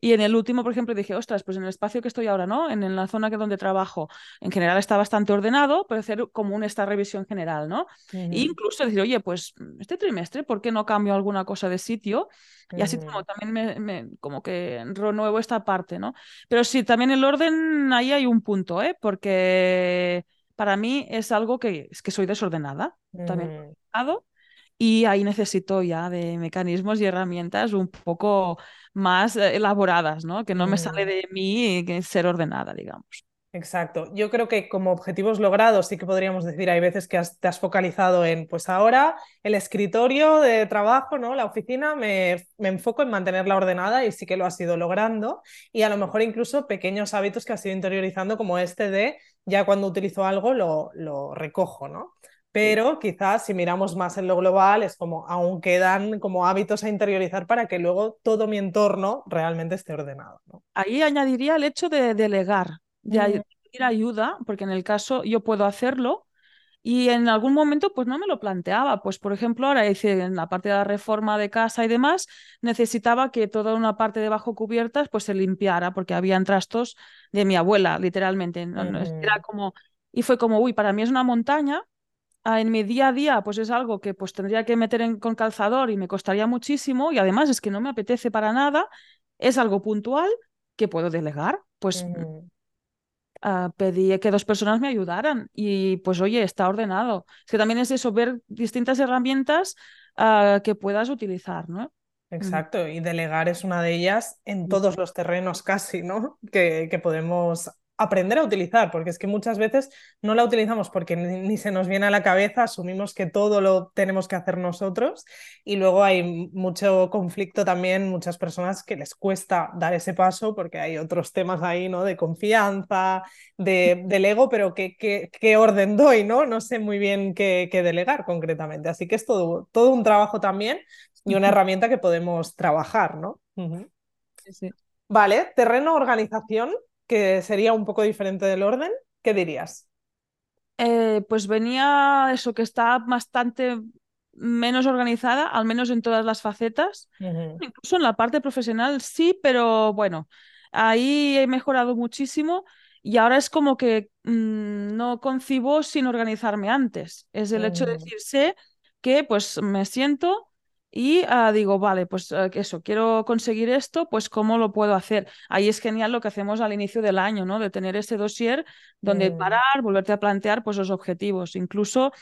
y en el último, por ejemplo, dije, ostras, pues en el espacio que estoy ahora, ¿no? En, la zona que donde trabajo, en general está bastante ordenado, pero hacer como esta revisión general, ¿no? E incluso decir, oye, pues este trimestre, ¿por qué no cambio alguna cosa de sitio? Y así como también me, como que renuevo esta parte, ¿no? Pero sí, también el orden, ahí hay un punto, ¿eh? Porque para mí es algo que es que soy desordenada. También Mm, y ahí necesito ya de mecanismos y herramientas un poco más eh, elaboradas, ¿no? Que no me sale mm. de mí ser ordenada, digamos. Exacto. Yo creo que como objetivos logrados sí que podríamos decir, hay veces que has- te has focalizado en, pues ahora el escritorio de trabajo, ¿no? La oficina, me, me enfoco en mantenerla ordenada y sí que lo has ido logrando. Y a lo mejor incluso pequeños hábitos que has ido interiorizando como este de ya cuando utilizo algo lo, lo recojo, ¿no? Pero quizás si miramos más en lo global es como aún quedan como hábitos a interiorizar para que luego todo mi entorno realmente esté ordenado, ¿no? Ahí añadiría el hecho de delegar, de Mm, pedir ayuda, porque en el caso yo puedo hacerlo y en algún momento pues no me lo planteaba. Pues por ejemplo, ahora hice en la parte de la reforma de casa y demás, necesitaba que toda una parte de bajo cubiertas pues se limpiara porque habían trastos de mi abuela, literalmente. Era como, y fue como, uy, para mí es una montaña en mi día a día, pues es algo que pues tendría que meter en, con calzador y me costaría muchísimo y además es que no me apetece para nada, es algo puntual que puedo delegar. Pues ujú. ah, pedí que dos personas me ayudaran y pues oye, está ordenado. Es que también es eso, ver distintas herramientas ah, que puedas utilizar, ¿no? Mm. Exacto, y delegar es una de ellas en todos los terrenos casi, ¿no? Que, que podemos aprender a utilizar, porque es que muchas veces no la utilizamos porque ni, ni se nos viene a la cabeza, asumimos que todo lo tenemos que hacer nosotros y luego hay mucho conflicto también, muchas personas que les cuesta dar ese paso porque hay otros temas ahí, ¿no? De confianza, de, del ego, pero ¿qué, qué, qué orden doy, ¿no? No sé muy bien qué, qué delegar concretamente, así que es todo, todo un trabajo también y una herramienta que podemos trabajar, ¿no? Sí. Vale, terreno organización, que sería un poco diferente del orden, ¿qué dirías? Eh, pues venía eso, que está bastante menos organizada, al menos en todas las facetas. Incluso en la parte profesional sí, pero bueno, ahí he mejorado muchísimo y ahora es como que mm, no concibo sin organizarme antes. Es el hecho de ujú, decir, sé que pues me siento y ah, digo, vale, pues eh, eso, quiero conseguir esto, pues ¿cómo lo puedo hacer? Ahí es genial lo que hacemos al inicio del año, ¿no? De tener ese dossier donde ujú, parar, volverte a plantear pues los objetivos, incluso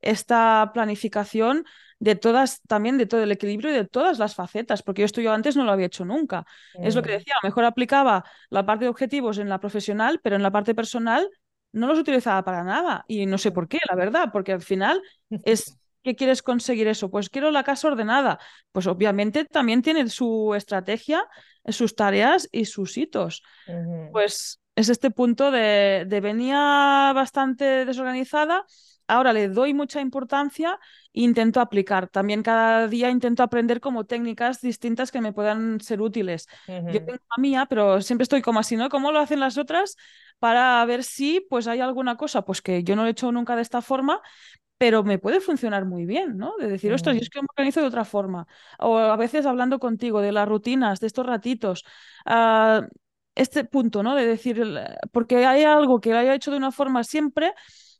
esta planificación de todas, también de todo el equilibrio y de todas las facetas, porque esto yo antes no lo había hecho nunca. Es lo que ujú, decía, a lo mejor aplicaba la parte de objetivos en la profesional, pero en la parte personal no los utilizaba para nada y no sé por qué, la verdad, porque al final es... ¿Qué quieres conseguir eso? Pues quiero la casa ordenada. Pues obviamente también tiene su estrategia, sus tareas y sus hitos. Pues es este punto de, de venía bastante desorganizada, ahora le doy mucha importancia e intento aplicar. También cada día intento aprender como técnicas distintas que me puedan ser útiles. Yo tengo la mía, pero siempre estoy como así, ¿no? ¿Cómo lo hacen las otras? Para ver si pues hay alguna cosa pues que yo no lo he hecho nunca de esta forma pero me puede funcionar muy bien, ¿no? De decir, ostras, yo es que me organizo de otra forma. O a veces hablando contigo de las rutinas, de estos ratitos. ah, este punto, ¿no? De decir, porque hay algo que lo haya hecho de una forma siempre,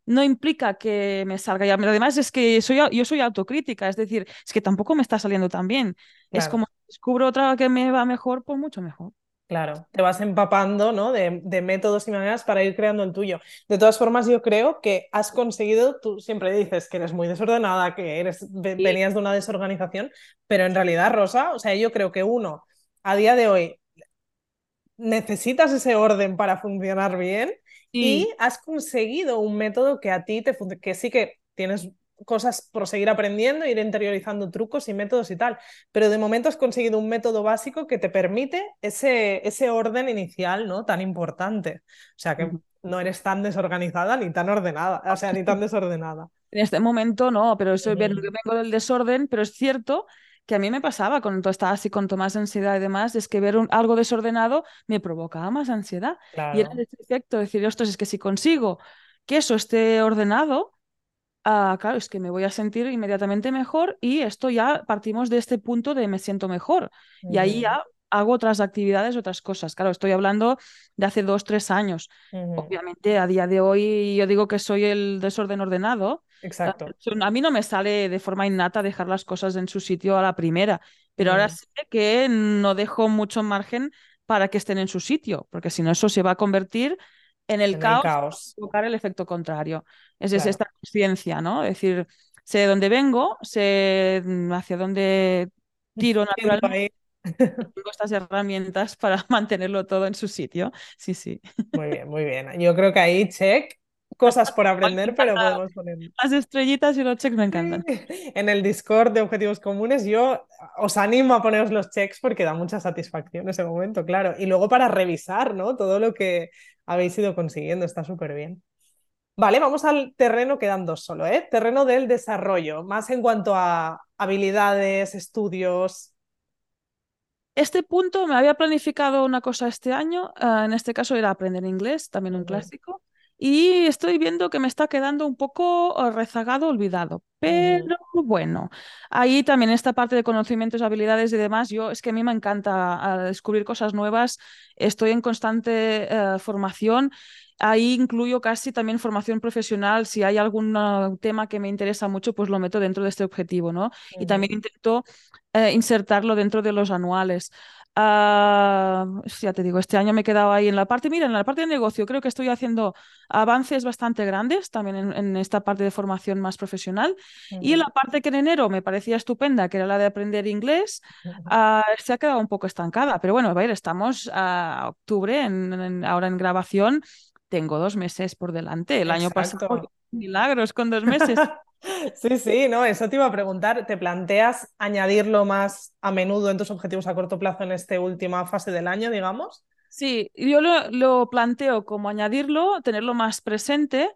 no implica que me salga. Y además es que soy, yo soy autocrítica, es decir, es que tampoco me está saliendo tan bien. Es como si descubro otra que me va mejor, pues mucho mejor. Claro, te vas empapando, ¿no? de, de métodos y maneras para ir creando el tuyo. De todas formas, yo creo que has conseguido, tú siempre dices que eres muy desordenada, que eres, Sí, venías de una desorganización, pero en realidad, Rosa, o sea, yo creo que uno, a día de hoy, necesitas ese orden para funcionar bien y has conseguido un método que a ti te funciona, que sí que tienes cosas por seguir aprendiendo, ir interiorizando trucos y métodos y tal, pero de momento has conseguido un método básico que te permite ese, ese orden inicial, ¿no? Tan importante. O sea que no eres tan desorganizada ni tan ordenada, o sea, ni tan desordenada. En este momento no, pero eso, ven- Ujú, vengo del desorden, pero es cierto que a mí me pasaba todo estaba así con más ansiedad y demás, es que ver un- algo desordenado me provocaba más ansiedad. Y era Claro. ese efecto, decir, ostras, es que si consigo que eso esté ordenado, ah, claro, es que me voy a sentir inmediatamente mejor y esto ya partimos de este punto de me siento mejor. Y ahí ya hago otras actividades, otras cosas. Claro, estoy hablando de hace dos, tres años. Obviamente, a día de hoy yo digo que soy el desorden ordenado. Ah, Exacto. A mí no me sale de forma innata dejar las cosas en su sitio a la primera, pero ahora sé que no dejo mucho margen para que estén en su sitio, porque si no eso se va a convertir en el, En el caos, caos. provocar el efecto contrario. Es, es. Conciencia, ¿no? Es decir, sé de dónde vengo, sé mm, hacia dónde tiro naturalmente, tengo estas herramientas para mantenerlo todo en su sitio. Sí, sí. Muy bien, muy bien. Yo creo que ahí, check, cosas por aprender, pero podemos poner. Las estrellitas y los checks me encantan. En el Discord de Objetivos Comunes, yo os animo a poneros los checks porque da mucha satisfacción ese momento, claro. Y luego para revisar, ¿no? Todo lo que habéis ido consiguiendo, está súper bien. Vale, vamos al terreno, quedan dos solo, ¿eh? Terreno del desarrollo, más en cuanto a habilidades, estudios. Este punto me había planificado una cosa este año, uh, en este caso era aprender inglés, también un clásico, y estoy viendo que me está quedando un poco uh, rezagado, olvidado. Pero bueno, ahí también esta parte de conocimientos, habilidades y demás, yo es que a mí me encanta descubrir cosas nuevas, estoy en constante eh, formación. Ahí incluyo casi también formación profesional. Si hay algún uh, tema que me interesa mucho, pues lo meto dentro de este objetivo, ¿no? Uh -huh. Y también intento uh, insertarlo dentro de los anuales. Uh, ya te digo, este año me he quedado ahí en la parte, mira, en la parte de negocio creo que estoy haciendo avances bastante grandes también en, en esta parte de formación más profesional. Uh -huh. Y en la parte que en enero me parecía estupenda, que era la de aprender inglés, uh, se ha quedado un poco estancada. Pero bueno, a ver, estamos a octubre, en, en, ahora en grabación tengo dos meses por delante. El Exacto. año pasado, milagros con dos meses. sí, sí, no, eso te iba a preguntar. ¿Te planteas añadirlo más a menudo en tus objetivos a corto plazo en esta última fase del año, digamos? Sí, yo lo, lo planteo como añadirlo, tenerlo más presente,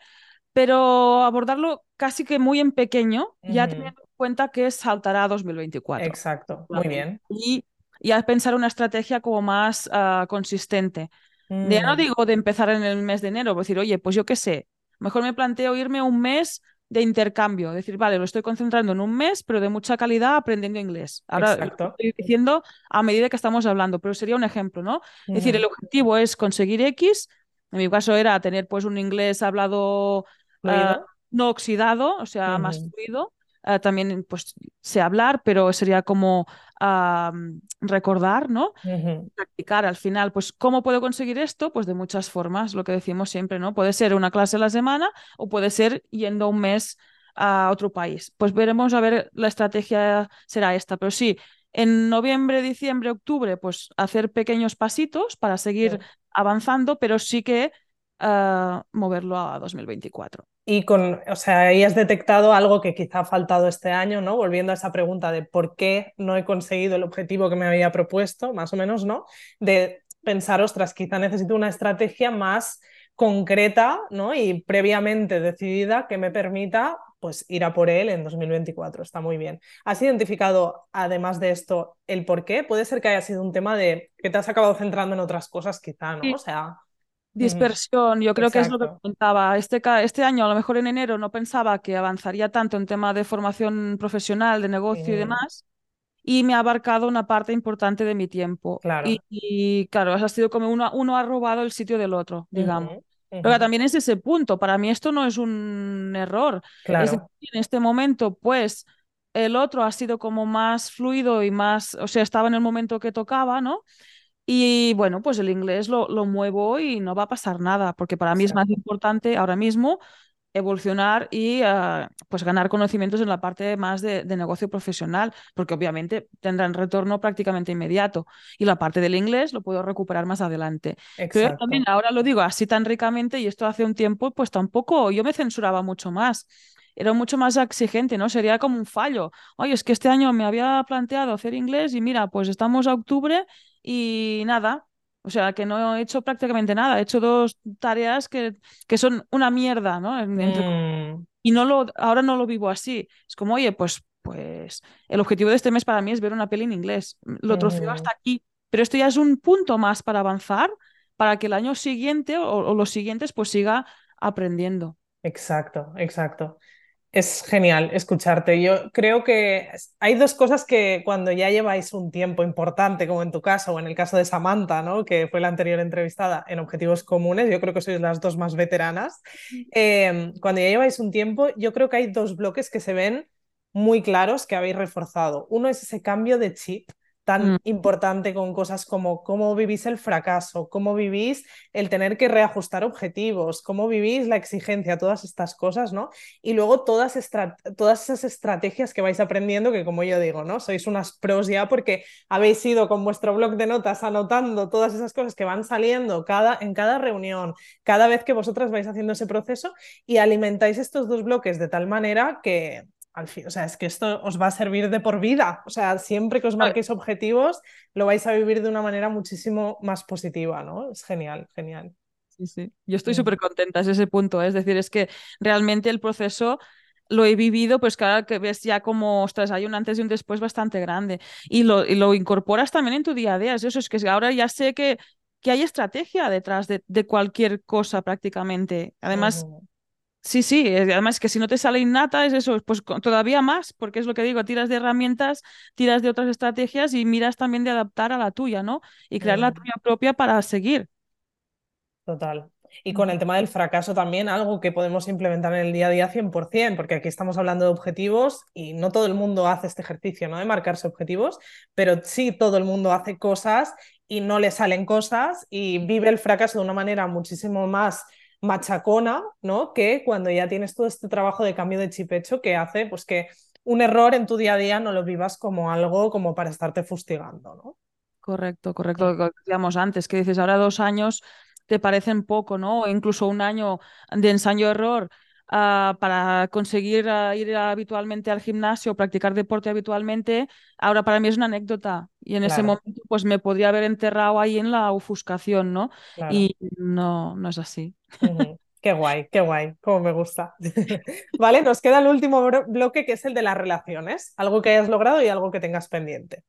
pero abordarlo casi que muy en pequeño, uh -huh. ya teniendo en cuenta que saltará a 2024. Exacto, muy bien. Y ya pensar una estrategia como más uh, consistente. Mm. Ya no digo de empezar en el mes de enero, decir, oye, pues yo qué sé, mejor me planteo irme un mes de intercambio, decir, vale, lo estoy concentrando en un mes, pero de mucha calidad aprendiendo inglés. Ahora Exacto. lo estoy diciendo a medida que estamos hablando, pero sería un ejemplo, ¿no? Mm. Es decir, el objetivo es conseguir X, en mi caso era tener pues un inglés hablado uh, no oxidado, o sea, mm. más fluido. Uh, también pues sé hablar, pero sería como uh, recordar, ¿no? Uh -huh. Practicar al final, pues ¿cómo puedo conseguir esto? Pues de muchas formas, lo que decimos siempre, ¿no? Puede ser una clase a la semana o puede ser yendo un mes a otro país. Pues veremos a ver, la estrategia será esta, pero sí, en noviembre, diciembre, octubre, pues hacer pequeños pasitos para seguir sí. avanzando, pero sí que uh, moverlo a 2024 y con, o sea, ahí has detectado algo que quizá ha faltado este año, ¿no? Volviendo a esa pregunta de por qué no he conseguido el objetivo que me había propuesto, más o menos, ¿no? De pensar, ostras, quizá necesito una estrategia más concreta, ¿no? Y previamente decidida que me permita pues ir a por él en 2024. Está muy bien. ¿Has identificado, además de esto, el por qué? Puede ser que haya sido un tema de que te has acabado centrando en otras cosas, quizá, ¿no? O sea... Dispersión, yo creo Exacto. que es lo que comentaba. Este, este año, a lo mejor en enero, no pensaba que avanzaría tanto en tema de formación profesional, de negocio Sí. y demás, y me ha abarcado una parte importante de mi tiempo. Claro. Y, y, claro, ha sido como uno, uno ha robado el sitio del otro, digamos. Ujú, ujú. Pero también es ese punto. Para mí esto no es un error. Claro. Es decir, en este momento, pues, el otro ha sido como más fluido y más, o sea, estaba en el momento que tocaba, ¿no? Y bueno, pues el inglés lo, lo muevo y no va a pasar nada, porque para mí es más importante ahora mismo evolucionar y uh, pues ganar conocimientos en la parte más de, de, negocio profesional, porque obviamente tendrán retorno prácticamente inmediato. Y la parte del inglés lo puedo recuperar más adelante. Exacto. Pero también ahora lo digo así tan ricamente y esto hace un tiempo, pues tampoco yo me censuraba mucho más. Era mucho más exigente, ¿no? Sería como un fallo. Oye, es que este año me había planteado hacer inglés y mira, pues estamos a octubre y nada, o sea, que no he hecho prácticamente nada. He hecho dos tareas que, que son una mierda, ¿no? Entre... Mm. Y no lo, ahora no lo vivo así. Es como, oye, pues, pues el objetivo de este mes para mí es ver una peli en inglés. Lo troceo Mm. hasta aquí. Pero esto ya es un punto más para avanzar, para que el año siguiente o, o los siguientes pues siga aprendiendo. Exacto, exacto. Es genial escucharte. Yo creo que hay dos cosas que cuando ya lleváis un tiempo importante, como en tu caso o en el caso de Samantha, ¿no? que fue la anterior entrevistada en Objetivos Comunes, yo creo que sois las dos más veteranas. Eh, cuando ya lleváis un tiempo, yo creo que hay dos bloques que se ven muy claros que habéis reforzado. Uno es ese cambio de chip tan Mm. importante con cosas como cómo vivís el fracaso, cómo vivís el tener que reajustar objetivos, cómo vivís la exigencia, todas estas cosas, ¿no? Y luego todas, todas esas estrategias que vais aprendiendo, que como yo digo, ¿no? Sois unas pros ya porque habéis ido con vuestro blog de notas anotando todas esas cosas que van saliendo cada, en cada reunión, cada vez que vosotras vais haciendo ese proceso y alimentáis estos dos bloques de tal manera que o sea, es que esto os va a servir de por vida. O sea, siempre que os marquéis objetivos, lo vais a vivir de una manera muchísimo más positiva, ¿no? Es genial, genial. Sí, sí. Yo estoy súper contenta, es ese punto. ¿eh? Es decir, es que realmente el proceso lo he vivido, pues claro que ves ya como, ostras, hay un antes y un después bastante grande. Y lo, y lo incorporas también en tu día a día. Es eso, es que ahora ya sé que, que hay estrategia detrás de, de cualquier cosa prácticamente. Además, Sí, sí, además que si no te sale innata es eso, pues todavía más, porque es lo que digo, tiras de herramientas, tiras de otras estrategias y miras también de adaptar a la tuya, ¿no? Y crear la tuya propia para seguir. Total. Y con el tema del fracaso también, algo que podemos implementar en el día a día 100%, porque aquí estamos hablando de objetivos y no todo el mundo hace este ejercicio, ¿no? De marcarse objetivos, pero sí todo el mundo hace cosas y no le salen cosas y vive el fracaso de una manera muchísimo más machacona, ¿no? Que cuando ya tienes todo este trabajo de cambio de chip hecho que hace pues que un error en tu día a día no lo vivas como algo como para estarte fustigando, ¿no? Correcto, correcto, lo que decíamos antes, que dices ahora dos años te parecen poco, ¿no? O incluso un año de ensayo-error Ah, para conseguir ah, ir habitualmente al gimnasio, practicar deporte habitualmente, ahora para mí es una anécdota. Y en ese momento pues me podría haber enterrado ahí en la ofuscación, ¿no? Y no, no es así. Qué guay, qué guay, como me gusta. vale, nos queda el último bloque que es el de las relaciones, algo que hayas logrado y algo que tengas pendiente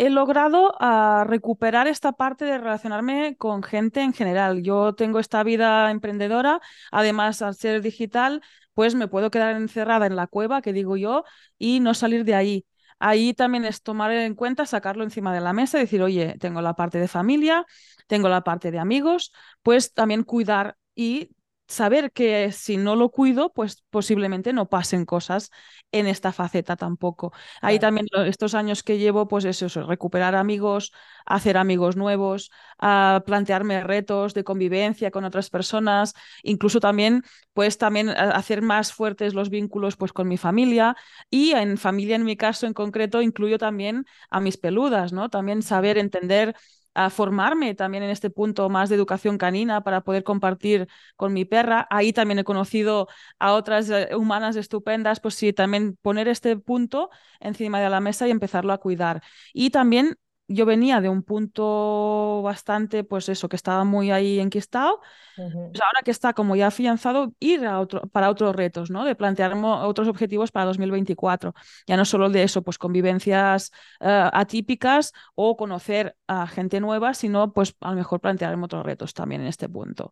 he logrado uh, recuperar esta parte de relacionarme con gente en general. Yo tengo esta vida emprendedora, además al ser digital, pues me puedo quedar encerrada en la cueva, que digo yo, y no salir de ahí. Ahí también es tomar en cuenta, sacarlo encima de la mesa y decir, oye, tengo la parte de familia, tengo la parte de amigos, pues también cuidar y saber que si no lo cuido, pues posiblemente no pasen cosas en esta faceta tampoco. Ahí también estos años que llevo, pues eso, eso, recuperar amigos, hacer amigos nuevos, a plantearme retos de convivencia con otras personas, incluso también, pues también hacer más fuertes los vínculos pues con mi familia y en familia, en mi caso en concreto, incluyo también a mis peludas, ¿no? También saber entender a formarme también en este punto más de educación canina para poder compartir con mi perra. Ahí también he conocido a otras eh, humanas estupendas, pues sí, también poner este punto encima de la mesa y empezarlo a cuidar. Y también yo venía de un punto bastante, pues eso, que estaba muy ahí enquistado. pues ahora que está como ya afianzado, ir a otro, para otros retos, ¿no? De plantear otros objetivos para 2024. Ya no solo de eso, pues convivencias eh, atípicas o conocer a gente nueva, sino pues a lo mejor plantearme otros retos también en este punto.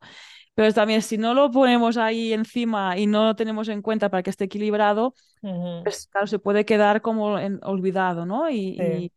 Pero también si no lo ponemos ahí encima y no lo tenemos en cuenta para que esté equilibrado, pues claro, se puede quedar como en, olvidado, ¿no? y Sí,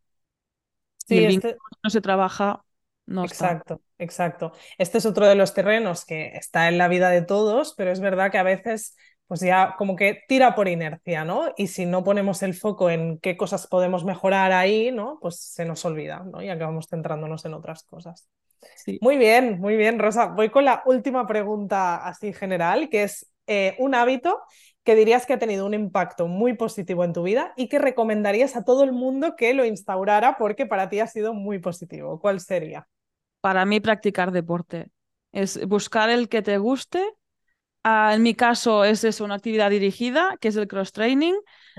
este no se trabaja, no Exacto, exacto. Este es otro de los terrenos que está en la vida de todos, pero es verdad que a veces pues ya como que tira por inercia, ¿no? Y si no ponemos el foco en qué cosas podemos mejorar ahí, ¿no? Pues se nos olvida, ¿no? Y acabamos centrándonos en otras cosas. Sí. Muy bien, muy bien, Rosa. Voy con la última pregunta así general, que es eh, un hábito que dirías que ha tenido un impacto muy positivo en tu vida y que recomendarías a todo el mundo que lo instaurara porque para ti ha sido muy positivo? ¿Cuál sería? Para mí practicar deporte. Es buscar el que te guste. Ah, en mi caso es eso, una actividad dirigida, que es el cross training.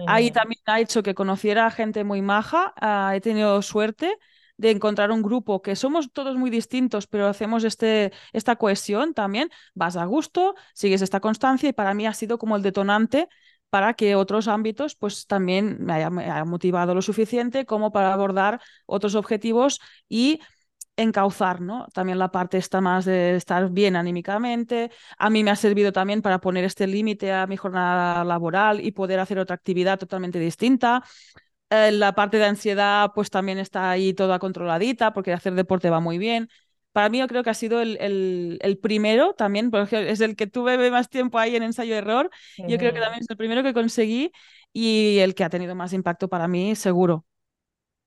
Ahí también ha hecho que conociera a gente muy maja. Ah, he tenido suerte de encontrar un grupo que somos todos muy distintos, pero hacemos este, esta cohesión también, vas a gusto, sigues esta constancia y para mí ha sido como el detonante para que otros ámbitos pues también me haya, motivado lo suficiente como para abordar otros objetivos y encauzar, ¿no? También la parte está más de estar bien anímicamente. A mí me ha servido también para poner este límite a mi jornada laboral y poder hacer otra actividad totalmente distinta. Eh, la parte de ansiedad, pues también está ahí toda controladita, porque hacer deporte va muy bien. Para mí yo creo que ha sido el, el, primero también, porque es el que tuve más tiempo ahí en ensayo-error. Yo creo que también es el primero que conseguí y el que ha tenido más impacto para mí, seguro.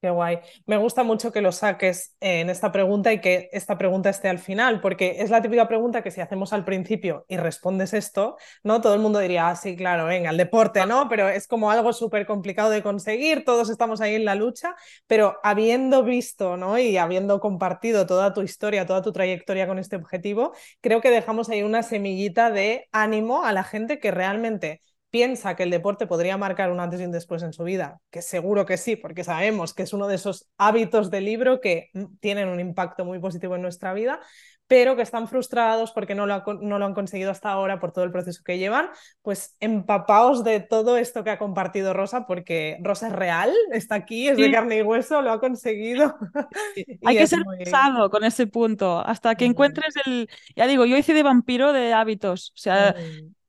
Qué guay. Me gusta mucho que lo saques en esta pregunta y que esta pregunta esté al final, porque es la típica pregunta que si hacemos al principio y respondes esto, ¿no? Todo el mundo diría, ah, sí, claro, venga, el deporte, ¿no? Pero es como algo súper complicado de conseguir, todos estamos ahí en la lucha, pero habiendo visto, ¿no? Y habiendo compartido toda tu historia, toda tu trayectoria con este objetivo, creo que dejamos ahí una semillita de ánimo a la gente que realmente piensa que el deporte podría marcar un antes y un después en su vida, que seguro que sí, porque sabemos que es uno de esos hábitos de libro que mm, tienen un impacto muy positivo en nuestra vida, pero que están frustrados porque no lo, no lo han conseguido hasta ahora por todo el proceso que llevan, pues empapaos de todo esto que ha compartido Rosa, porque Rosa es real, está aquí, es de carne y hueso, lo ha conseguido. Hay que ser muy... con ese punto, hasta que encuentres el, ya digo, yo hice de vampiro de hábitos, o sea,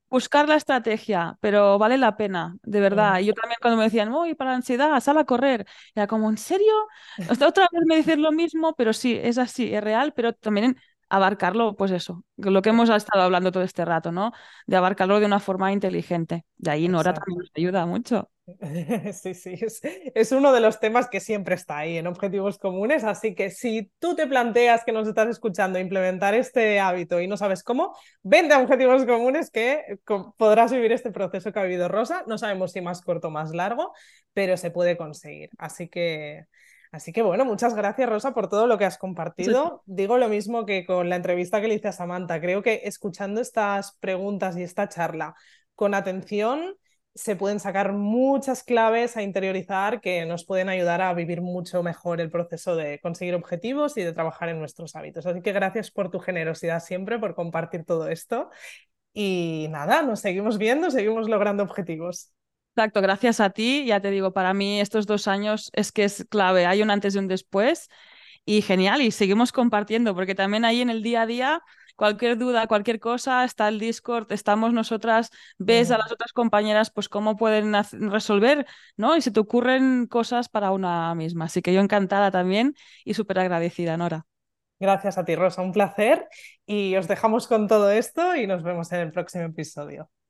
buscar la estrategia, pero vale la pena, de verdad. Yo también cuando me decían, uy, para la ansiedad, sal a correr, era como, ¿en serio? otra vez me dices lo mismo, pero sí, es así, es real, pero también abarcarlo, pues eso, lo que hemos estado hablando todo este rato, ¿no? De abarcarlo de una forma inteligente. De ahí Nora también nos ayuda mucho. Sí, sí, es, uno de los temas que siempre está ahí en objetivos comunes, así que si tú te planteas que nos estás escuchando implementar este hábito y no sabes cómo, vende a objetivos comunes que podrás vivir este proceso que ha vivido Rosa, no sabemos si más corto o más largo, pero se puede conseguir, así que... Así que bueno, muchas gracias Rosa por todo lo que has compartido. Digo lo mismo que con la entrevista que le hice a Samantha. Creo que escuchando estas preguntas y esta charla con atención, se pueden sacar muchas claves a interiorizar que nos pueden ayudar a vivir mucho mejor el proceso de conseguir objetivos y de trabajar en nuestros hábitos. Así que gracias por tu generosidad siempre, por compartir todo esto. Y nada, nos seguimos viendo, seguimos logrando objetivos. Exacto, gracias a ti. Ya te digo, para mí estos dos años es que es clave. Hay un antes y un después. Y genial, y seguimos compartiendo, porque también ahí en el día a día cualquier duda, cualquier cosa, está el Discord, estamos nosotras, ves a las otras compañeras pues cómo pueden resolver, ¿no? Y se te ocurren cosas para una misma. Así que yo encantada también y súper agradecida, Nora. Gracias a ti, Rosa, un placer. Y os dejamos con todo esto y nos vemos en el próximo episodio.